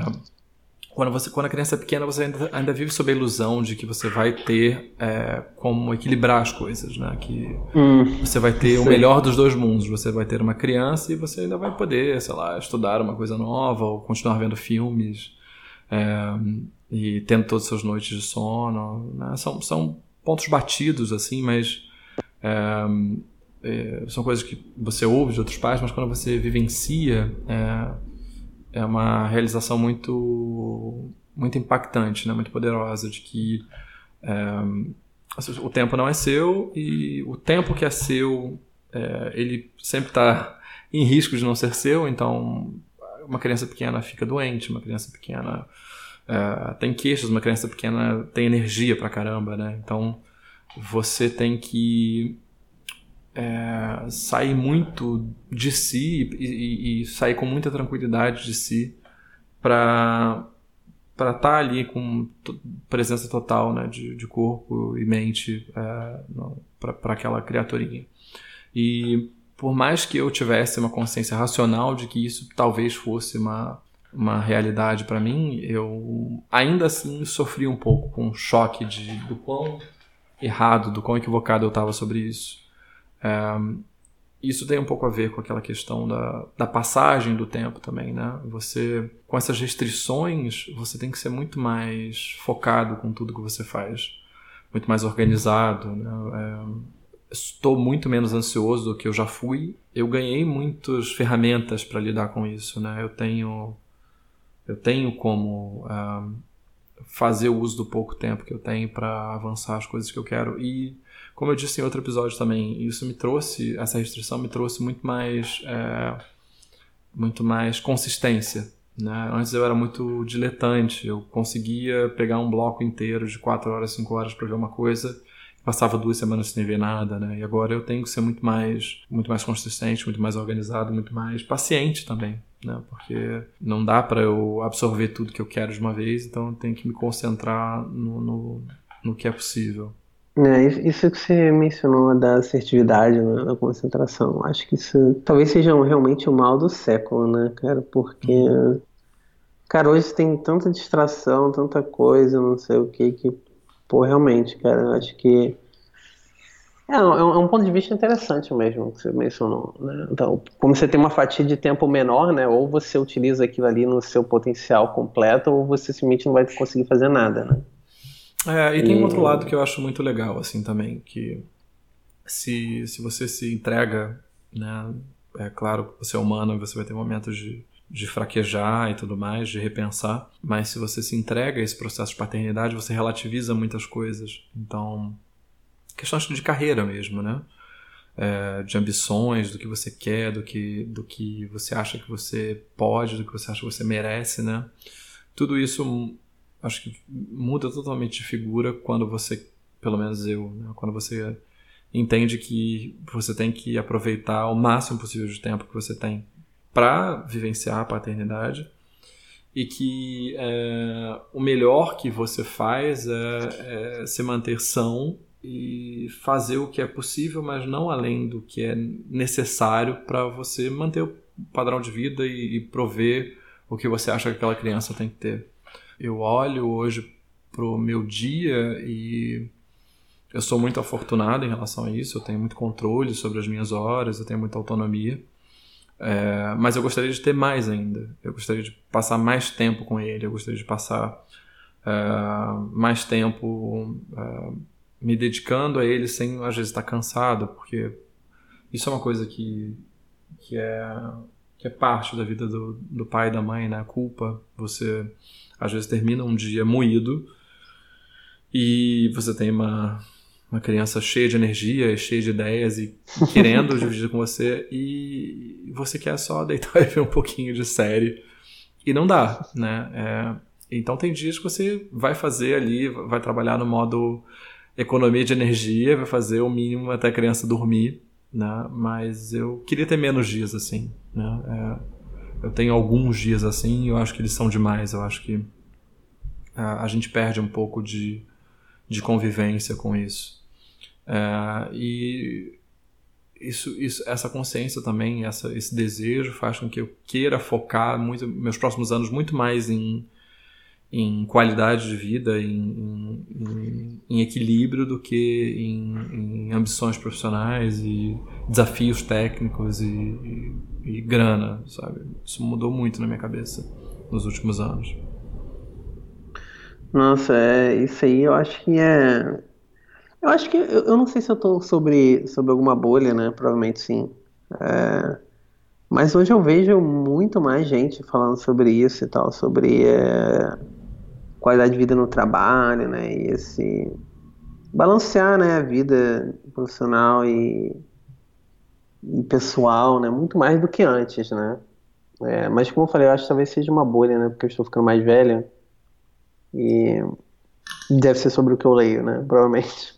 quando, você, quando a criança é pequena, você ainda, ainda vive sob a ilusão de que você vai ter é, como equilibrar as coisas, né? Que hum, você vai ter sim. o melhor dos dois mundos. Você vai ter uma criança e você ainda vai poder, sei lá, estudar uma coisa nova ou continuar vendo filmes. É, e tendo todas as suas noites de sono. Né? São, são pontos batidos, assim, mas é, é, são coisas que você ouve de outros pais, mas quando você vivencia, é, é uma realização muito, muito impactante, né? muito poderosa, de que é, o tempo não é seu e o tempo que é seu, é, ele sempre está em risco de não ser seu, então uma criança pequena fica doente, uma criança pequena é, tem queixas, uma criança pequena tem energia pra caramba, né? Então você tem que é, sair muito de si e, e, e, sair com muita tranquilidade de si para para estar tá ali com presença total né, de, de corpo e mente é, para aquela criaturinha. E por mais que eu tivesse uma consciência racional de que isso talvez fosse uma, uma realidade para mim, eu ainda assim sofri um pouco com o choque de, do quão errado, do quão equivocado eu estava sobre isso. Isso tem um pouco a ver com aquela questão da, da passagem do tempo também, né? Você, com essas restrições, você tem que ser muito mais focado com tudo que você faz, muito mais organizado, né? É, estou muito menos ansioso do que eu já fui. Eu ganhei muitas ferramentas para lidar com isso, né? Eu tenho, eu tenho como fazer o uso do pouco tempo que eu tenho para avançar as coisas que eu quero. E, como eu disse em outro episódio também, isso me trouxe, essa restrição me trouxe muito mais, é, muito mais consistência. Né? Antes eu era muito diletante, eu conseguia pegar um bloco inteiro de 4 horas, 5 horas para ver uma coisa passava duas semanas sem ver nada, né? E agora eu tenho que ser muito mais, muito mais consistente, muito mais organizado, muito mais paciente também, né? Porque não dá para eu absorver tudo que eu quero de uma vez, então eu tenho que me concentrar no, no, no que é possível. É, isso que você mencionou da assertividade, né, da concentração, acho que isso talvez seja realmente o mal do século, né, cara? Porque, cara, hoje tem tanta distração, tanta coisa, não sei o que, que Pô, realmente, cara, acho que é, é um, é um, ponto de vista interessante mesmo que você mencionou. Né? Então, como você tem uma fatia de tempo menor, né? Ou você utiliza aquilo ali no seu potencial completo, ou você simplesmente não vai conseguir fazer nada, né? É, e tem um outro lado que eu acho muito legal, assim, também, que se, se você se entrega, né? É claro, você é humano, você vai ter momentos de de fraquejar e tudo mais, de repensar. Mas se você se entrega a esse processo de paternidade, você relativiza muitas coisas. Então, questões de carreira mesmo, né? É, de ambições, do que você quer, do que, do que você acha que você pode, do que você acha que você merece, né? Tudo isso acho que muda totalmente de figura quando você, pelo menos eu, né? quando você entende que você tem que aproveitar o máximo possível de tempo que você tem para vivenciar a paternidade e que é, o melhor que você faz é, é, se manter são e fazer o que é possível, mas não além do que é necessário para você manter o padrão de vida e, e prover o que você acha que aquela criança tem que ter. Eu olho hoje pro meu dia e eu sou muito afortunado em relação a isso. Eu tenho muito controle sobre as minhas horas, eu tenho muita autonomia. É, mas eu gostaria de ter mais ainda. Eu gostaria de passar mais tempo com ele. Eu gostaria de passar é, mais tempo é, me dedicando a ele sem às vezes estar cansado, porque isso é uma coisa que, que, é, que é parte da vida do, do pai e da mãe, né? A culpa. Você às vezes termina um dia moído e você tem uma uma criança cheia de energia, cheia de ideias e (laughs) querendo dividir com você e você quer só deitar (laughs) e ver um pouquinho de série e não dá, né? É, então tem dias que você vai fazer ali, vai trabalhar no modo economia de energia, vai fazer o mínimo até a criança dormir, né? Mas eu queria ter menos dias assim, né? É, eu tenho alguns dias assim e eu acho que eles são demais. Eu acho que a, a gente perde um pouco de, de convivência com isso. É, e isso, isso, essa consciência também, essa, esse desejo faz com que eu queira focar muito, meus próximos anos muito mais em, em qualidade de vida, em, em, em equilíbrio do que em, em, ambições profissionais e desafios técnicos e, e, e grana, sabe? Isso mudou muito na minha cabeça nos últimos anos. Nossa, é, isso aí eu acho que é. Eu acho que. Eu, eu não sei se eu tô sobre, sobre alguma bolha, né? Provavelmente sim. É, mas hoje eu vejo muito mais gente falando sobre isso e tal, sobre é, qualidade de vida no trabalho, né? E esse. Balancear, né? A vida profissional e, e pessoal, né? Muito mais do que antes, né? É, mas como eu falei, eu acho que talvez seja uma bolha, né? Porque eu estou ficando mais velho. E deve ser sobre o que eu leio, né? (laughs) Provavelmente.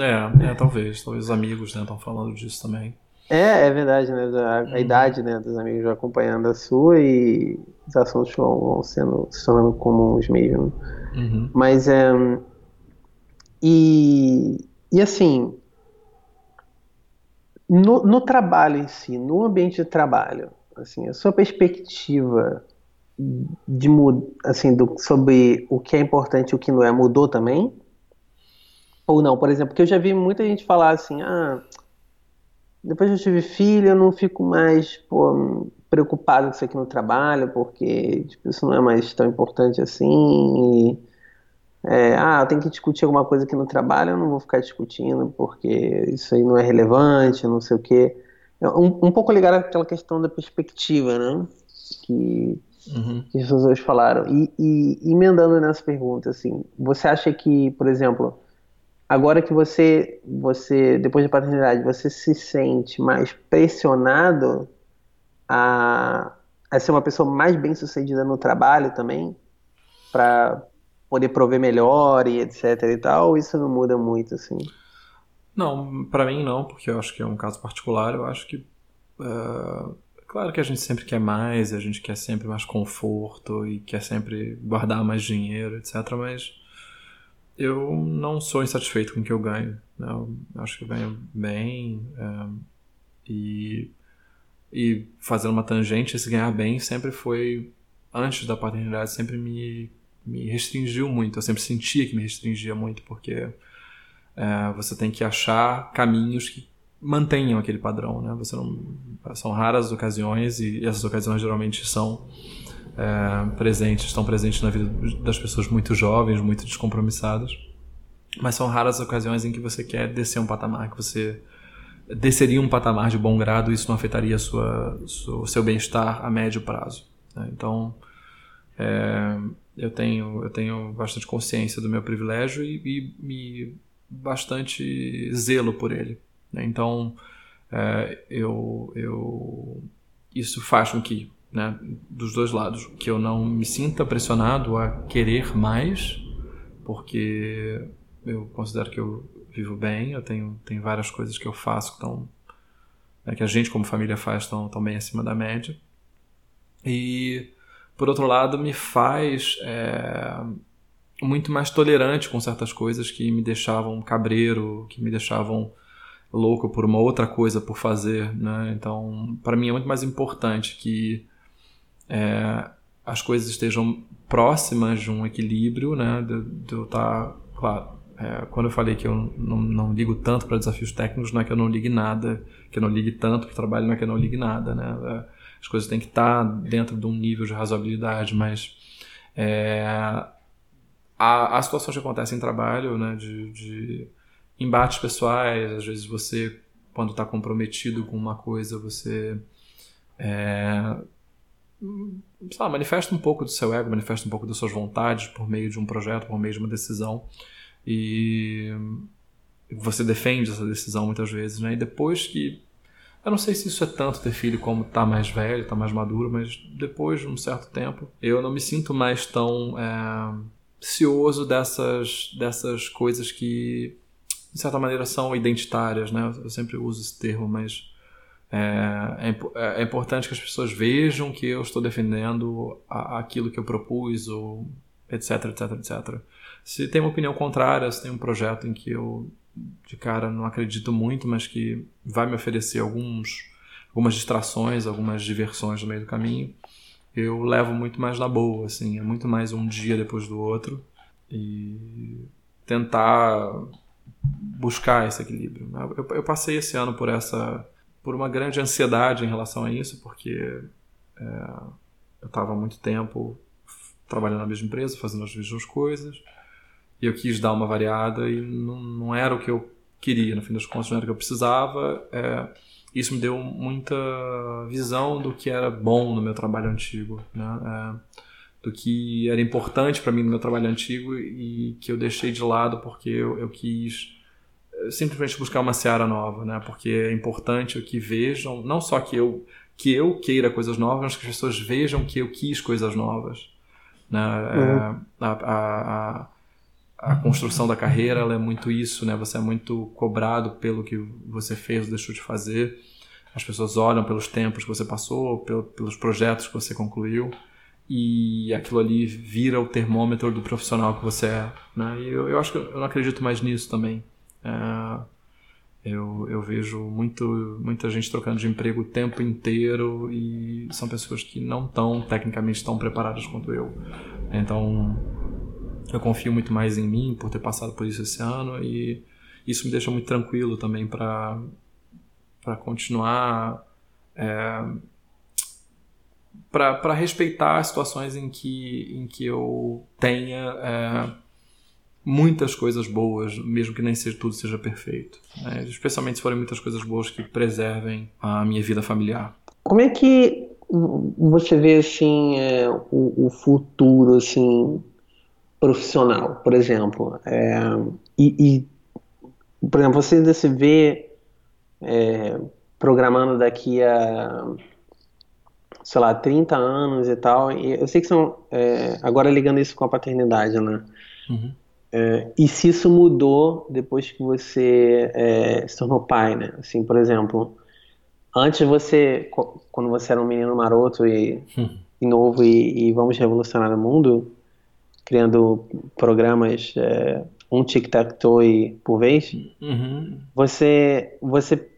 é, é, talvez. Talvez os amigos estão né, falando disso também. É, é verdade, né? A, a uhum. idade né, dos amigos acompanhando a sua e os assuntos vão, sendo, se tornando comuns mesmo. Uhum. Mas é. E, e assim, no, no trabalho em si, no ambiente de trabalho, assim, a sua perspectiva de assim do, sobre o que é importante e o que não é mudou também? Ou não? Por exemplo, porque eu já vi muita gente falar assim, ah, depois que eu tive filho, eu não fico mais pô, preocupado com isso aqui no trabalho, porque tipo, isso não é mais tão importante assim. E, é, ah, tenho que discutir alguma coisa aqui no trabalho, eu não vou ficar discutindo, porque isso aí não é relevante, não sei o quê. É um, um pouco ligado àquela questão da perspectiva, né? Que uhum. que as pessoas falaram. E, e emendando nessa pergunta, assim, você acha que, por exemplo, agora que você, você depois da paternidade, você se sente mais pressionado a, a ser uma pessoa mais bem sucedida no trabalho também, para poder prover melhor e etc e tal, isso não muda muito, assim? Não, para mim não, porque eu acho que é um caso particular, eu acho que uh Claro que a gente sempre quer mais, a gente quer sempre mais conforto e quer sempre guardar mais dinheiro, etc. Mas eu não sou insatisfeito com o que eu ganho. Né? Eu acho que eu ganho bem é, e, e fazendo uma tangente, esse ganhar bem sempre foi, antes da paternidade, sempre me, me restringiu muito. Eu sempre sentia que me restringia muito, porque é, você tem que achar caminhos que mantenham aquele padrão, né? Você não, são raras ocasiões e essas ocasiões geralmente são é, presentes, estão presentes na vida das pessoas muito jovens, muito descompromissadas, mas são raras ocasiões em que você quer descer um patamar, que você desceria um patamar de bom grado isso não afetaria sua, o seu bem-estar a médio prazo. Né? Então, é, eu tenho eu tenho bastante consciência do meu privilégio e, e, e bastante zelo por ele. Né? Então, é, eu, eu, isso faz com que, né, dos dois lados, que eu não me sinta pressionado a querer mais, porque eu considero que eu vivo bem, eu tenho, tenho várias coisas que eu faço que, estão, né, que a gente como família faz estão, estão bem acima da média. E, por outro lado, me faz é, muito mais tolerante com certas coisas que me deixavam cabreiro, que me deixavam louco por uma outra coisa por fazer, né? Então, para mim é muito mais importante que é, as coisas estejam próximas de um equilíbrio, né? De, de eu estar, tá, claro, é, quando eu falei que eu não, não ligo tanto para desafios técnicos, não é que eu não ligue nada, que eu não ligue tanto para o trabalho, não é que eu não ligue nada, né? É, as coisas têm que estar tá dentro de um nível de razoabilidade, mas é, há, situações que acontecem em trabalho, né? de, de embates pessoais, às vezes você, quando está comprometido com uma coisa, você é, sei lá, manifesta um pouco do seu ego, manifesta um pouco das suas vontades por meio de um projeto, por meio de uma decisão e você defende essa decisão muitas vezes, né? E depois que eu não sei se isso é tanto ter filho como tá mais velho, tá mais maduro, mas depois de um certo tempo eu não me sinto mais tão é, cioso dessas dessas coisas que de certa maneira, são identitárias, né? Eu sempre uso esse termo, mas é, é, é importante que as pessoas vejam que eu estou defendendo aquilo que eu propus, ou etc, etc, etc. Se tem uma opinião contrária, se tem um projeto em que eu, de cara, não acredito muito, mas que vai me oferecer alguns, algumas distrações, algumas diversões no meio do caminho, eu levo muito mais na boa, assim, é muito mais um dia depois do outro e tentar buscar esse equilíbrio. Eu, eu, passei esse ano por essa, por uma grande ansiedade em relação a isso, porque é, eu estava muito tempo trabalhando na mesma empresa, fazendo as mesmas coisas. E eu quis dar uma variada e não, não era o que eu queria, no fim das contas, não era o que eu precisava. É, isso me deu muita visão do que era bom no meu trabalho antigo, né? É, do que era importante para mim no meu trabalho antigo e que eu deixei de lado porque eu, eu quis eh, simplesmente buscar uma seara nova, né? Porque é importante que vejam, não só que eu que eu queira coisas novas, mas que as pessoas vejam que eu quis coisas novas. Né? Uhum. É, a, a, a, a, construção da carreira é muito isso, né? Você é muito cobrado pelo que você fez ou deixou de fazer. As pessoas olham pelos tempos que você passou, pelo, pelos projetos que você concluiu e aquilo ali vira o termômetro do profissional que você é. Né? E eu, eu acho que eu não acredito mais nisso também. É, eu, eu vejo muito, muita gente trocando de emprego o tempo inteiro e são pessoas que não estão tecnicamente tão preparadas quanto eu. Então, eu confio muito mais em mim por ter passado por isso esse ano e isso me deixa muito tranquilo também para para continuar é, para respeitar situações em que em que eu tenha é, muitas coisas boas, mesmo que nem seja, tudo seja perfeito. Né? Especialmente se forem muitas coisas boas que preservem a minha vida familiar. Como é que você vê assim é, o, o, futuro assim profissional, por exemplo? É, e, e, por exemplo, você ainda se vê é, programando daqui a sei lá, 30 anos e tal. E eu sei que são. É, agora ligando isso com a paternidade, né? Uhum. É, e se isso mudou depois que você é, se tornou pai, né? Assim, por exemplo, antes você, quando você era um menino maroto e, hum. e novo e, e, vamos revolucionar o mundo, criando programas é, um tic-tac-toe por vez, uhum. você, você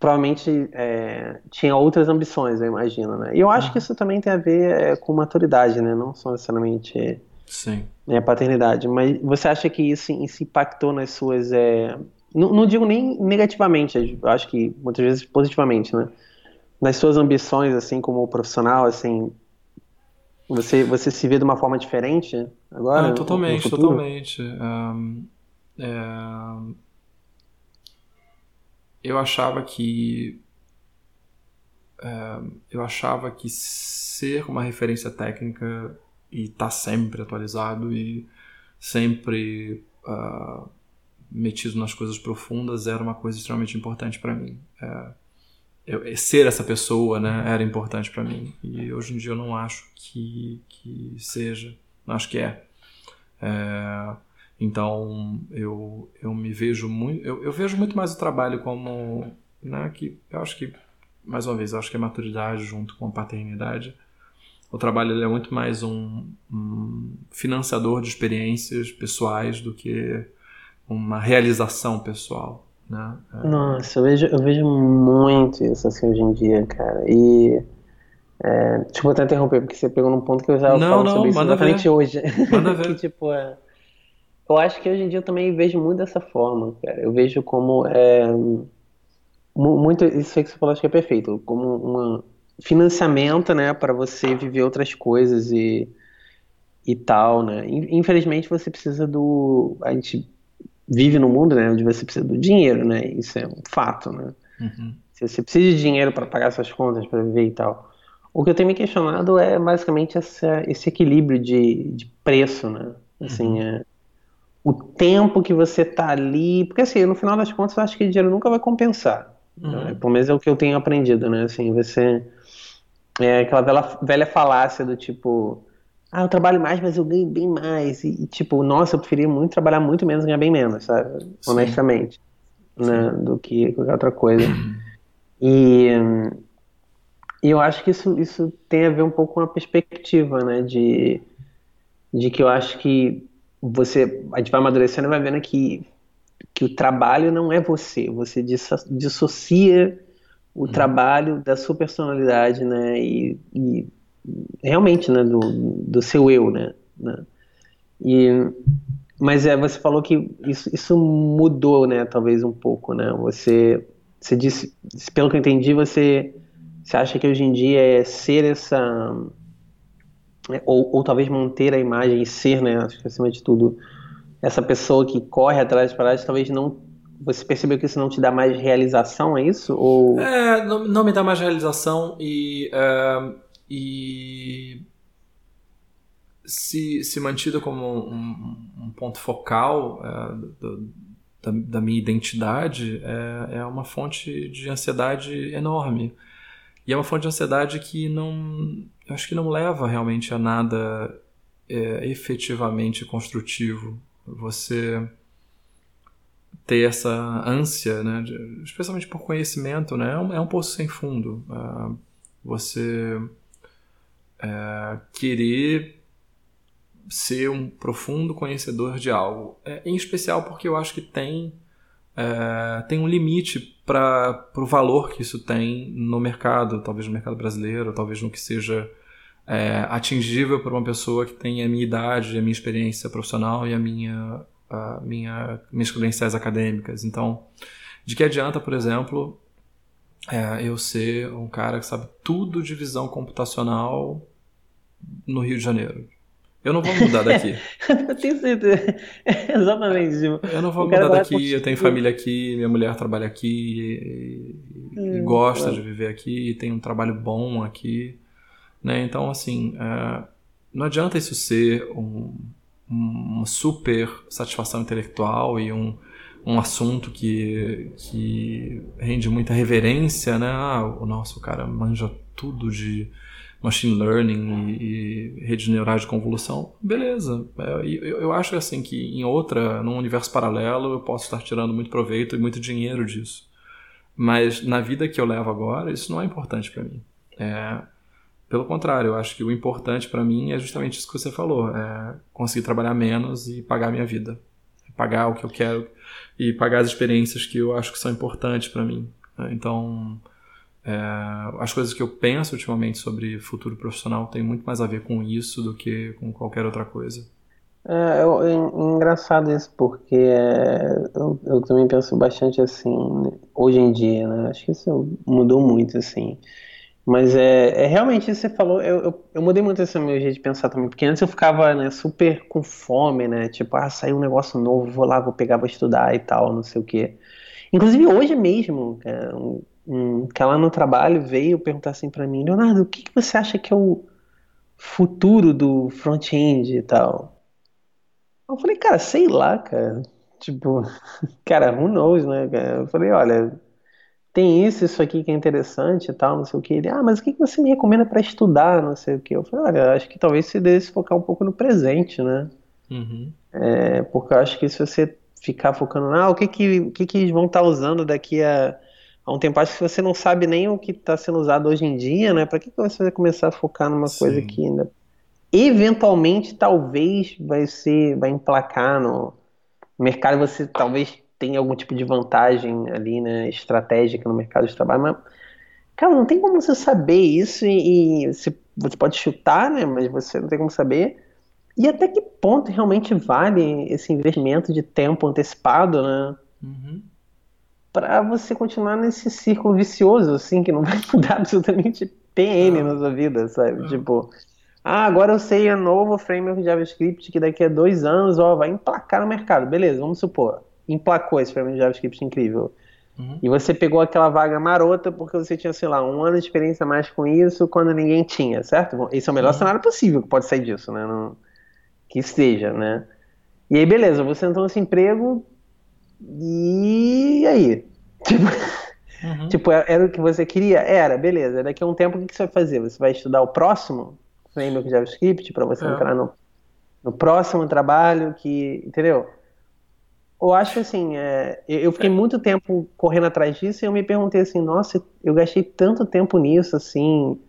provavelmente é, tinha outras ambições, eu imagino, né? E eu acho uhum. que isso também tem a ver é, com maturidade, né? Não só necessariamente Sim. É, paternidade. Mas você acha que isso, isso impactou nas suas. É... Não, não, digo nem negativamente, acho que muitas vezes positivamente, né? Nas suas ambições, assim, como profissional, assim. Você, você se vê de uma forma diferente agora? Ah, totalmente, totalmente. Um, é... Eu achava que. É, eu achava que ser uma referência técnica e tá sempre atualizado e sempre uh, metido nas coisas profundas era uma coisa extremamente importante para mim. É, eu, ser essa pessoa, né, era importante para mim e hoje em dia eu não acho que, que seja, acho que é. é então eu, eu me vejo muito, eu, eu vejo muito mais o trabalho como, né, que eu acho que mais uma vez, acho que é maturidade junto com a paternidade o trabalho é muito mais um, um financiador de experiências pessoais do que uma realização pessoal. Né? É... Nossa, eu vejo, eu vejo muito isso assim hoje em dia, cara. E. É, deixa eu até interromper, porque você pegou num ponto que eu já não, falo não, sobre isso exatamente ver. hoje. Manda (laughs) ver. que, tipo, é, eu acho que hoje em dia eu também vejo muito dessa forma, cara. Eu vejo como. É, muito, isso aí que você falou, acho que é perfeito. Como uma, financiamento, né, para você viver outras coisas e, e tal, né? Infelizmente você precisa do, a gente vive no mundo, né, onde você precisa do dinheiro, né? Isso é um fato, né? Uhum. Você precisa de dinheiro para pagar suas contas, para viver e tal. O que eu tenho me questionado é basicamente essa, esse equilíbrio de, de preço, né? Assim, uhum. é, o tempo que você tá ali, porque assim, no final das contas, eu acho que o dinheiro nunca vai compensar. Uhum. Né? Pelo menos é o que eu tenho aprendido, né? Assim, você é aquela velha, velha falácia do tipo, ah, eu trabalho mais, mas eu ganho bem mais. E, tipo, nossa, eu preferia muito trabalhar muito menos e ganhar bem menos, sabe? Sim. Honestamente. Né? Do que qualquer outra coisa. (clears throat) E, e eu acho que isso, isso tem a ver um pouco com a perspectiva, né? De, de que eu acho que você, a gente vai amadurecendo e vai vendo que, que o trabalho não é você. Você dissocia o uhum. trabalho da sua personalidade, né? E, e, realmente, né? Do, do seu eu, né? né? E, mas é, você falou que isso, isso mudou, né? Talvez um pouco, né? Você, você disse, pelo que eu entendi, você, você acha que hoje em dia é ser essa é, ou, ou talvez manter a imagem e ser, né, acho que acima de tudo, essa pessoa que corre atrás de paradas, talvez não você percebeu que isso não te dá mais realização, é isso? Ou... É, não, não me dá mais realização e, é, e se, se mantido como um, um ponto focal é, do, da, da, minha identidade, é, é uma fonte de ansiedade enorme. E é uma fonte de ansiedade que não. Acho que não leva realmente a nada é, efetivamente construtivo. Você ter essa ânsia, né, de, especialmente por conhecimento, né, é um, é um poço sem fundo. Uh, você uh, querer ser um profundo conhecedor de algo, é, em especial porque eu acho que tem uh, tem um limite para o valor que isso tem no mercado, talvez no mercado brasileiro, talvez no que seja é, atingível para uma pessoa que tem a minha idade, a minha experiência profissional e a minha a minha, minhas credenciais acadêmicas. Então, de que adianta, por exemplo, é, eu ser um cara que sabe tudo de visão computacional no Rio de Janeiro? Eu não vou mudar daqui. (laughs) eu tenho certeza. Exatamente. Tipo, eu não vou mudar daqui, eu tenho família aqui, minha mulher trabalha aqui e, e hum, gosta é. de viver aqui, e tem um trabalho bom aqui. Né? Então, assim, é, não adianta isso ser um, uma super satisfação intelectual e um, um assunto que, que rende muita reverência, né? Ah, o nosso cara manja tudo de machine learning e, e redes neurais de convolução. Beleza. É, eu, eu acho assim que em outra, num universo paralelo, eu posso estar tirando muito proveito e muito dinheiro disso. Mas na vida que eu levo agora, isso não é importante para mim. É, pelo contrário, eu acho que o importante para mim é justamente isso que você falou: é conseguir trabalhar menos e pagar a minha vida. Pagar o que eu quero e pagar as experiências que eu acho que são importantes para mim. Então, é, as coisas que eu penso ultimamente sobre futuro profissional têm muito mais a ver com isso do que com qualquer outra coisa. É, é, é engraçado isso, porque é, eu, eu, também penso bastante assim, hoje em dia, né? Acho que isso mudou muito, assim. Mas é, é realmente isso que você falou, eu, eu, eu, mudei muito esse meu jeito de pensar também, porque antes eu ficava né, super com fome, né? Tipo, ah, saiu um negócio novo, vou lá, vou pegar, vou estudar e tal, não sei o quê. Inclusive hoje mesmo, um, um, que lá no trabalho veio perguntar assim para mim, Leonardo, o que, que você acha que é o futuro do front-end e tal? Eu falei, cara, sei lá, cara. Tipo, (laughs) cara, who knows, né? Eu falei, olha, tem isso, isso aqui que é interessante e tal, não sei o que. Ele, ah, mas o que você me recomenda para estudar, não sei o que. Eu falei, olha, acho que talvez se focar um pouco no presente, né? Uhum. É, porque eu acho que se você ficar focando, ah, o que que, o que, que vão estar tá usando daqui a, a um tempo, acho que você não sabe nem o que está sendo usado hoje em dia, né? Para que, que você vai começar a focar numa Sim. coisa que ainda eventualmente talvez vai ser, vai emplacar no mercado, você talvez tem algum tipo de vantagem ali, né, estratégica no mercado de trabalho, mas, cara, não tem como você saber isso e, e você, você pode chutar, né, mas você não tem como saber. E até que ponto realmente vale esse investimento de tempo antecipado, né? Uhum. Para você continuar nesse círculo vicioso, assim, que não vai (laughs) mudar absolutamente PN na sua vida, sabe? Tipo, ah, agora eu sei a novo framework de JavaScript que daqui a dois anos ó, vai emplacar no mercado. Beleza, vamos supor emplacou esse framework de JavaScript incrível. Uhum. E você pegou aquela vaga marota porque você tinha, sei lá, um ano de experiência mais com isso quando ninguém tinha, certo? Esse é o melhor uhum. cenário possível que pode sair disso, né? Não... Que esteja, né? E aí, beleza, você entrou nesse emprego e aí? Tipo, uhum. tipo, é, era o que você queria? Era, beleza. Daqui a um tempo, o que você vai fazer? Você vai estudar o próximo framework JavaScript para você é. entrar no, no próximo trabalho que, entendeu? Eu acho assim, é, eu fiquei muito tempo correndo atrás disso e eu me perguntei assim, nossa, eu gastei tanto tempo nisso, assim,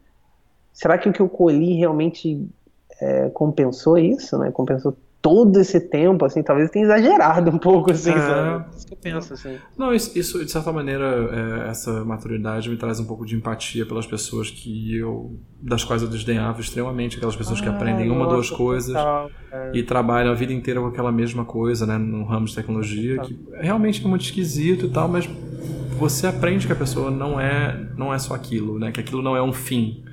será que o que eu colhi realmente é, compensou isso, né? Compensou todo esse tempo, assim, talvez tenha exagerado um pouco, assim, é, sabe? Isso que eu penso, assim. Não, isso, isso de certa maneira, é, essa maturidade me traz um pouco de empatia pelas pessoas que eu, das quais eu desdenhava extremamente, aquelas pessoas ah, que aprendem uma, duas coisas total, e trabalham a vida inteira com aquela mesma coisa, né, no ramo de tecnologia, que realmente é muito esquisito e tal, mas você aprende que a pessoa não é, não é só aquilo, né, que aquilo não é um fim,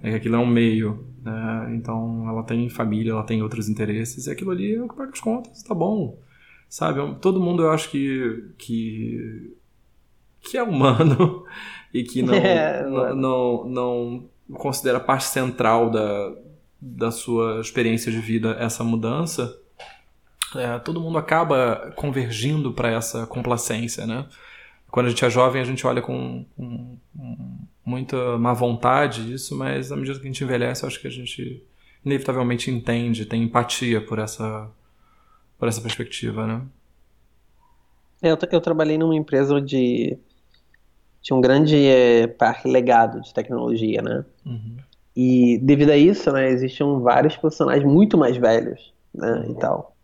né, que aquilo é um meio, Né? Então ela tem família, ela tem outros interesses, e aquilo ali é o que paga as contas, tá bom. Sabe? Todo mundo eu acho que, que, que é humano (laughs) e que não, (laughs) é, não, não, não, considera parte central da, da sua experiência de vida essa mudança. É, todo mundo acaba convergindo para essa complacência, né? Quando a gente é jovem, a gente olha com, com, com muita má vontade isso, mas à medida que a gente envelhece, eu acho que a gente inevitavelmente entende, tem empatia por essa, por essa perspectiva, né? Eu, eu trabalhei numa empresa onde tinha um grande é, parque legado de tecnologia, né? Uhum. E devido a isso, né, existiam vários profissionais muito mais velhos, né, uhum. e tal.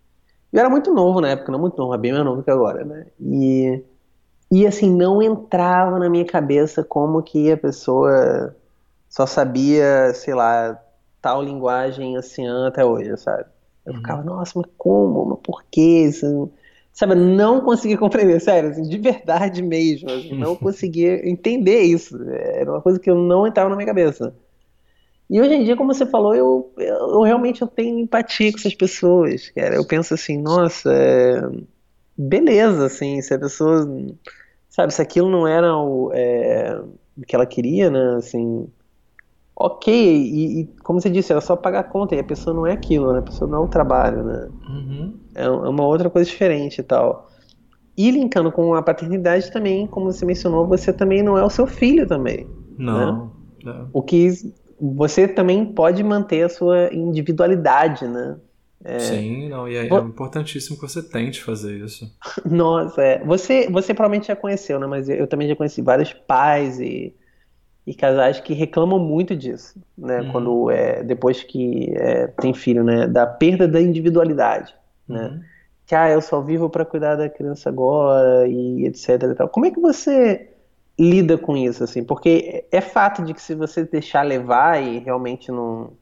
Eu era muito novo na época, não muito novo, bem mais novo que agora, né? E e assim, não entrava na minha cabeça como que a pessoa só sabia, sei lá, tal linguagem assim até hoje, sabe? Eu uhum. ficava, nossa, mas como? Mas por quê? Sabe, não conseguia compreender, sério, assim, de verdade mesmo, assim, não (laughs) conseguia entender isso. Era uma coisa que eu não entrava na minha cabeça. E hoje em dia, como você falou, eu, eu, eu realmente eu tenho empatia com essas pessoas, cara. Eu penso assim, nossa, é beleza, assim, se a pessoa, sabe, se aquilo não era o, é, o que ela queria, né, assim, ok, e, e, como você disse, era só pagar a conta, e a pessoa não é aquilo, né, a pessoa não é o trabalho, né, uhum. é, é uma outra coisa diferente e tal. E linkando com a paternidade também, como você mencionou, você também não é o seu filho também. Não. Né? não. O que você também pode manter a sua individualidade, né? É... Sim, não, e é, é, importantíssimo que você tente fazer isso. (laughs) Nossa, é. Você, você provavelmente já conheceu, né? Mas eu também já conheci vários pais e, e casais que reclamam muito disso, né? Uhum. Quando é depois que é, tem filho, né? Da perda da individualidade, uhum. né? Que ah, eu só vivo para cuidar da criança agora e etc. E tal. Como é que você lida com isso, assim? Porque é fato de que se você deixar levar e realmente não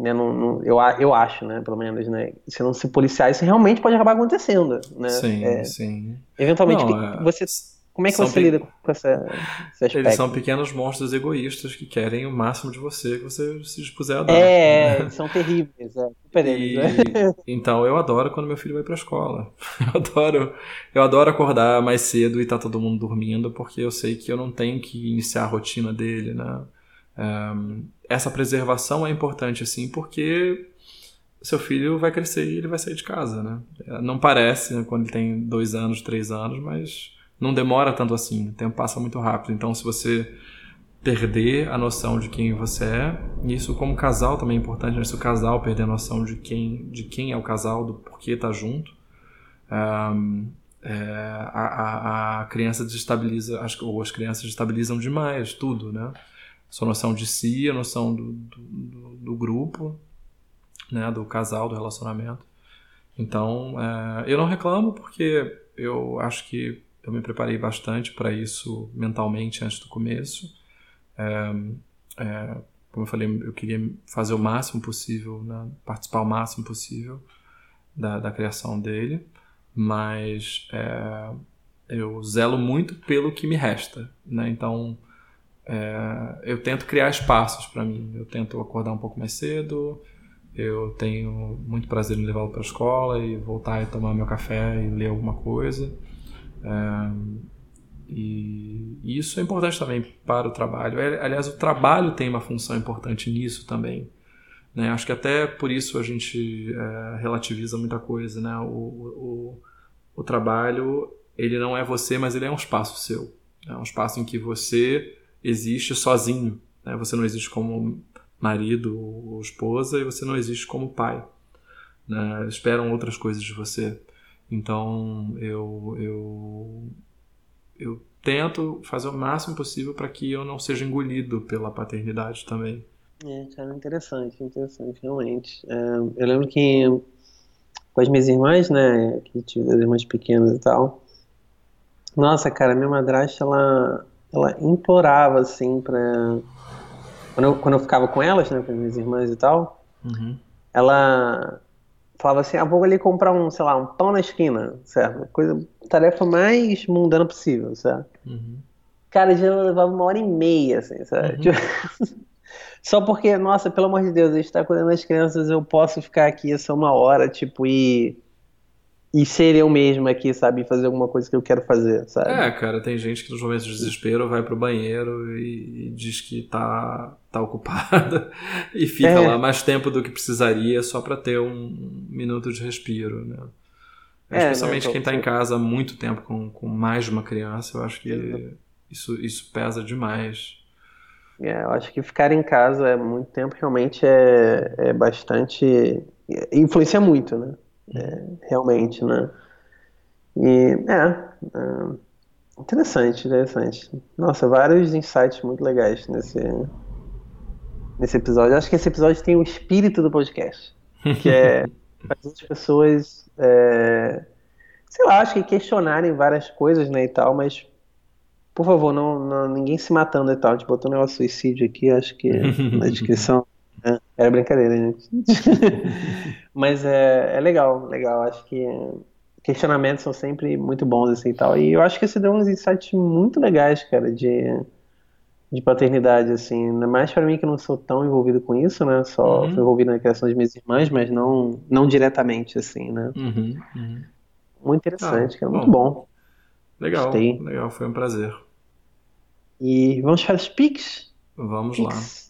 né, não, não, eu, eu acho, né, pelo menos, né, se não se policiar, isso realmente pode acabar acontecendo, né? Sim, é, sim. Eventualmente, não, é... você, como é que você lida com essa, esse aspecto? Eles são pequenos monstros egoístas que querem o máximo de você que você se dispuser a dar. É, né? (laughs) são terríveis, é, super e, né? (laughs) Então, eu adoro quando meu filho vai pra escola. (laughs) Eu adoro, eu adoro acordar mais cedo e tá todo mundo dormindo, porque eu sei que eu não tenho que iniciar a rotina dele, né? Um, essa preservação é importante, assim, porque seu filho vai crescer e ele vai sair de casa, né? Não parece né, quando ele tem dois anos, três anos, mas não demora tanto assim. O tempo passa muito rápido. Então, se você perder a noção de quem você é, isso como casal também é importante, né? Se o casal perder a noção de quem, de quem é o casal, do porquê tá junto, um, é, a, a, a, criança desestabiliza, as, ou as crianças desestabilizam demais tudo, né? Sua noção de si, a noção do, do, do grupo, né, do casal, do relacionamento. Então, é, eu não reclamo porque eu acho que eu me preparei bastante para isso mentalmente antes do começo. É, é, como eu falei, eu queria fazer o máximo possível, né, participar o máximo possível da, da criação dele, mas é, eu zelo muito pelo que me resta. Né? Então, é, eu tento criar espaços para mim. Eu tento acordar um pouco mais cedo. Eu tenho muito prazer em levá-lo para a escola e voltar e tomar meu café e ler alguma coisa. É, e, e isso é importante também para o trabalho. É, aliás, o trabalho tem uma função importante nisso também. Né? Acho que até por isso a gente é, relativiza muita coisa. Né? O, o, o, trabalho ele não é você, mas ele é um espaço seu. É um espaço em que você existe sozinho. Né? Você não existe como marido ou esposa e você não existe como pai. Né? Esperam outras coisas de você. Então eu, eu, eu tento fazer o máximo possível para que eu não seja engolido pela paternidade também. É, cara, interessante, interessante, realmente. É, eu lembro que com as minhas irmãs, né, que tive as irmãs pequenas e tal, nossa, cara, minha madrasta, ela, ela implorava assim pra. Quando eu, quando eu ficava com elas, né, com as minhas irmãs e tal, uhum. ela falava assim: ah, vou ali comprar um, sei lá, um pão na esquina, certo? Coisa, tarefa mais mundana possível, certo? Uhum. Cara, já levava uma hora e meia, assim, sabe? Uhum. Tipo, (laughs) Só porque, nossa, pelo amor de Deus, a gente tá cuidando das crianças, eu posso ficar aqui essa uma hora, tipo, e. E ser eu mesmo aqui, sabe? Fazer alguma coisa que eu quero fazer, sabe? É, cara, tem gente que nos momentos de desespero vai pro banheiro e, e diz que tá, tá ocupada (laughs) e fica é. lá mais tempo do que precisaria só para ter um minuto de respiro, né? É, Especialmente né, quem tá em casa há muito tempo com, com mais de uma criança, eu acho que isso, isso pesa demais. É, eu acho que ficar em casa é muito tempo realmente é, é bastante. influencia muito, né? É, realmente, né? E é, é, interessante, interessante. Nossa, vários insights muito legais nesse, nesse episódio. Acho que esse episódio tem o espírito do podcast, que é (laughs) fazer as pessoas, é, sei lá, acho que questionarem várias coisas, né, e tal, mas por favor, não, não, ninguém se matando e tal. A gente botou um negócio suicídio aqui, acho que na (laughs) descrição. É, era brincadeira, gente. (laughs) Mas é, é legal, legal. Acho que questionamentos são sempre muito bons assim e tal. E eu acho que você deu uns insights muito legais, cara, de, de paternidade, assim. Ainda mais para mim que eu não sou tão envolvido com isso, né? Só uhum. fui envolvido na criação de minhas irmãs, mas não, não diretamente, assim, né? Uhum. Uhum. Muito interessante, ah, cara. Muito bom. bom. Legal, Gostei. legal. Foi um prazer. E vamos para os pics? Vamos pics. lá.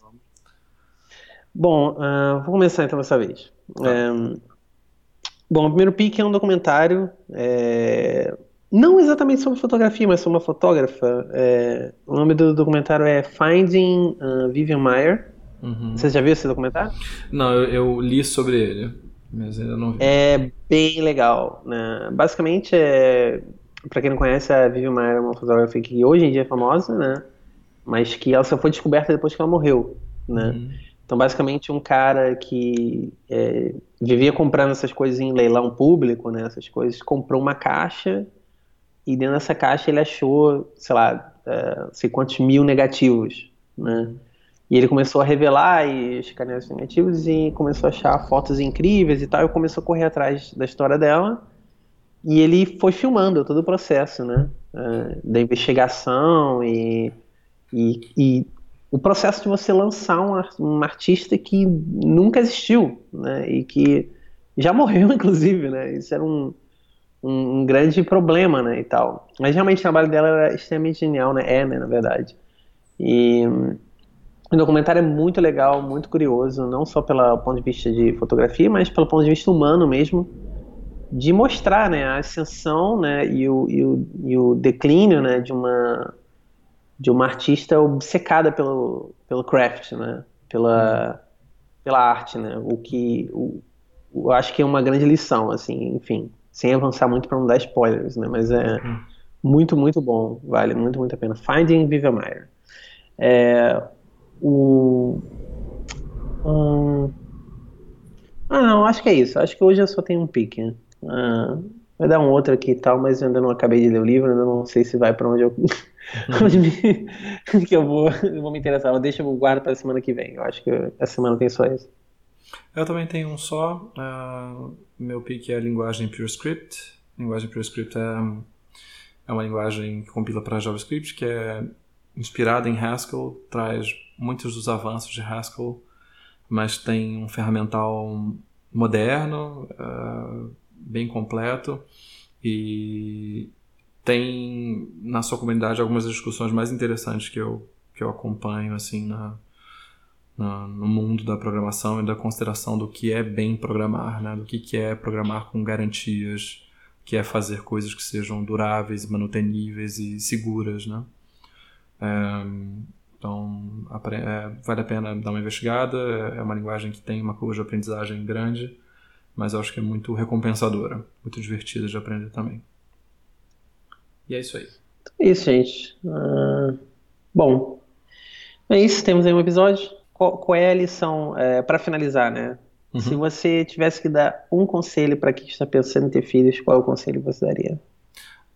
Bom, uh, vou começar então dessa vez. Tá. É, bom, o primeiro pick é um documentário, é, não exatamente sobre fotografia, mas sobre uma fotógrafa. É, o nome do documentário é Finding uh, Vivian Meyer. Uhum. Você já viu esse documentário? Não, eu, eu, li sobre ele, mas ainda não vi. É bem legal. Né? Basicamente, é, para quem não conhece, a Vivian Maier é uma fotógrafa que hoje em dia é famosa, né? Mas que ela só foi descoberta depois que ela morreu, né? Uhum. Então, basicamente, um cara que é, vivia comprando essas coisas em leilão público, né? Essas coisas, comprou uma caixa e dentro dessa caixa ele achou, sei lá, é, sei quantos mil negativos, né? E ele começou a revelar e escanear os negativos e começou a achar fotos incríveis e tal. E começou a correr atrás da história dela. E ele foi filmando todo o processo, né? Uh, da investigação e, e, e, o processo de você lançar um, artista que nunca existiu, né? E que já morreu, (laughs) inclusive, né? Isso era um, um, um, grande problema, né? E tal. Mas realmente o trabalho dela era extremamente genial, né? É, né? Na verdade. E o documentário é muito legal, muito curioso, não só pelo ponto de vista de fotografia, mas pelo ponto de vista humano mesmo de mostrar né, a ascensão né, e, o, e, o, e o declínio né, de, uma, de uma artista obcecada pelo, pelo craft, né, pela, pela arte, né, o que o, eu acho que é uma grande lição, assim, enfim, sem avançar muito para não dar spoilers, né, mas é uhum. muito, muito bom, vale muito, muito a pena. Finding Vivian Meyer. É, o, um, ah, não, acho que é isso. Acho que hoje eu só tenho um pique. Ah, vai dar um outro aqui e tal, mas eu ainda não acabei de ler o livro, ainda não sei se vai para onde eu. (laughs) onde me, (laughs) que eu vou, eu (laughs) vou me interessar. Mas deixa eu guardar para a semana que vem. Eu acho que essa semana tem só esse. Eu também tenho um só. Uh, meu pique é a linguagem PureScript. A linguagem PureScript é, é uma linguagem que compila para JavaScript, que é inspirada em Haskell, traz muitos dos avanços de Haskell, mas tem um ferramental moderno, uh, bem completo e tem na sua comunidade algumas discussões mais interessantes que eu, que eu acompanho assim na, na, no mundo da programação e da consideração do que é bem programar, né? do que, que é programar com garantias, que é fazer coisas que sejam duráveis, manuteníveis e seguras. Né? É, então, é, vale a pena dar uma investigada. É uma linguagem que tem uma curva de aprendizagem grande mas acho que é muito recompensadora, muito divertida de aprender também. E é isso aí. É isso, gente. Uh, bom, é isso. Temos aí um episódio. Qual, qual é a lição é, para finalizar, né? Uhum. Se você tivesse que dar um conselho para quem está pensando em ter filhos, qual é o conselho você daria?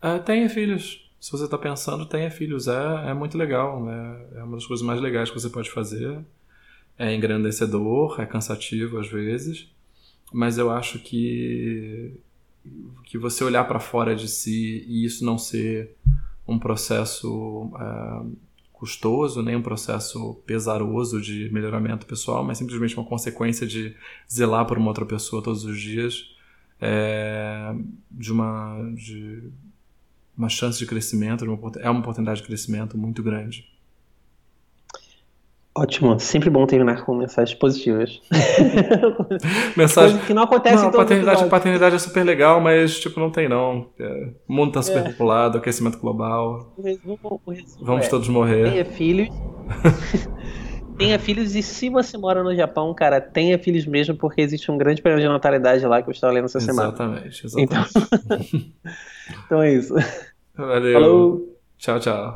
Uh, tenha filhos. Se você está pensando, tenha filhos. É, é muito legal. É, é uma das coisas mais legais que você pode fazer. É engrandecedor, é cansativo às vezes mas eu acho que que você olhar para fora de si e isso não ser um processo uh, custoso, nem um processo pesaroso de melhoramento pessoal, mas simplesmente uma consequência de zelar por uma outra pessoa todos os dias, é, de uma de uma chance de crescimento, é uma oportunidade de crescimento muito grande. Ótimo, sempre bom terminar com mensagens positivas. (laughs) Mensagem que não acontece não, em todo paternidade, paternidade é super legal, mas tipo não tem não. É, o mundo tá super é. populado, aquecimento global. O resumo, o resumo Vamos é, todos morrer. Tenha filhos. (laughs) tenha filhos e se você mora no Japão, cara, tenha filhos mesmo, porque existe um grande problema de natalidade lá que eu estava lendo essa exatamente, semana. Exatamente, então... (laughs) então é isso. Valeu. Falou. Tchau, tchau.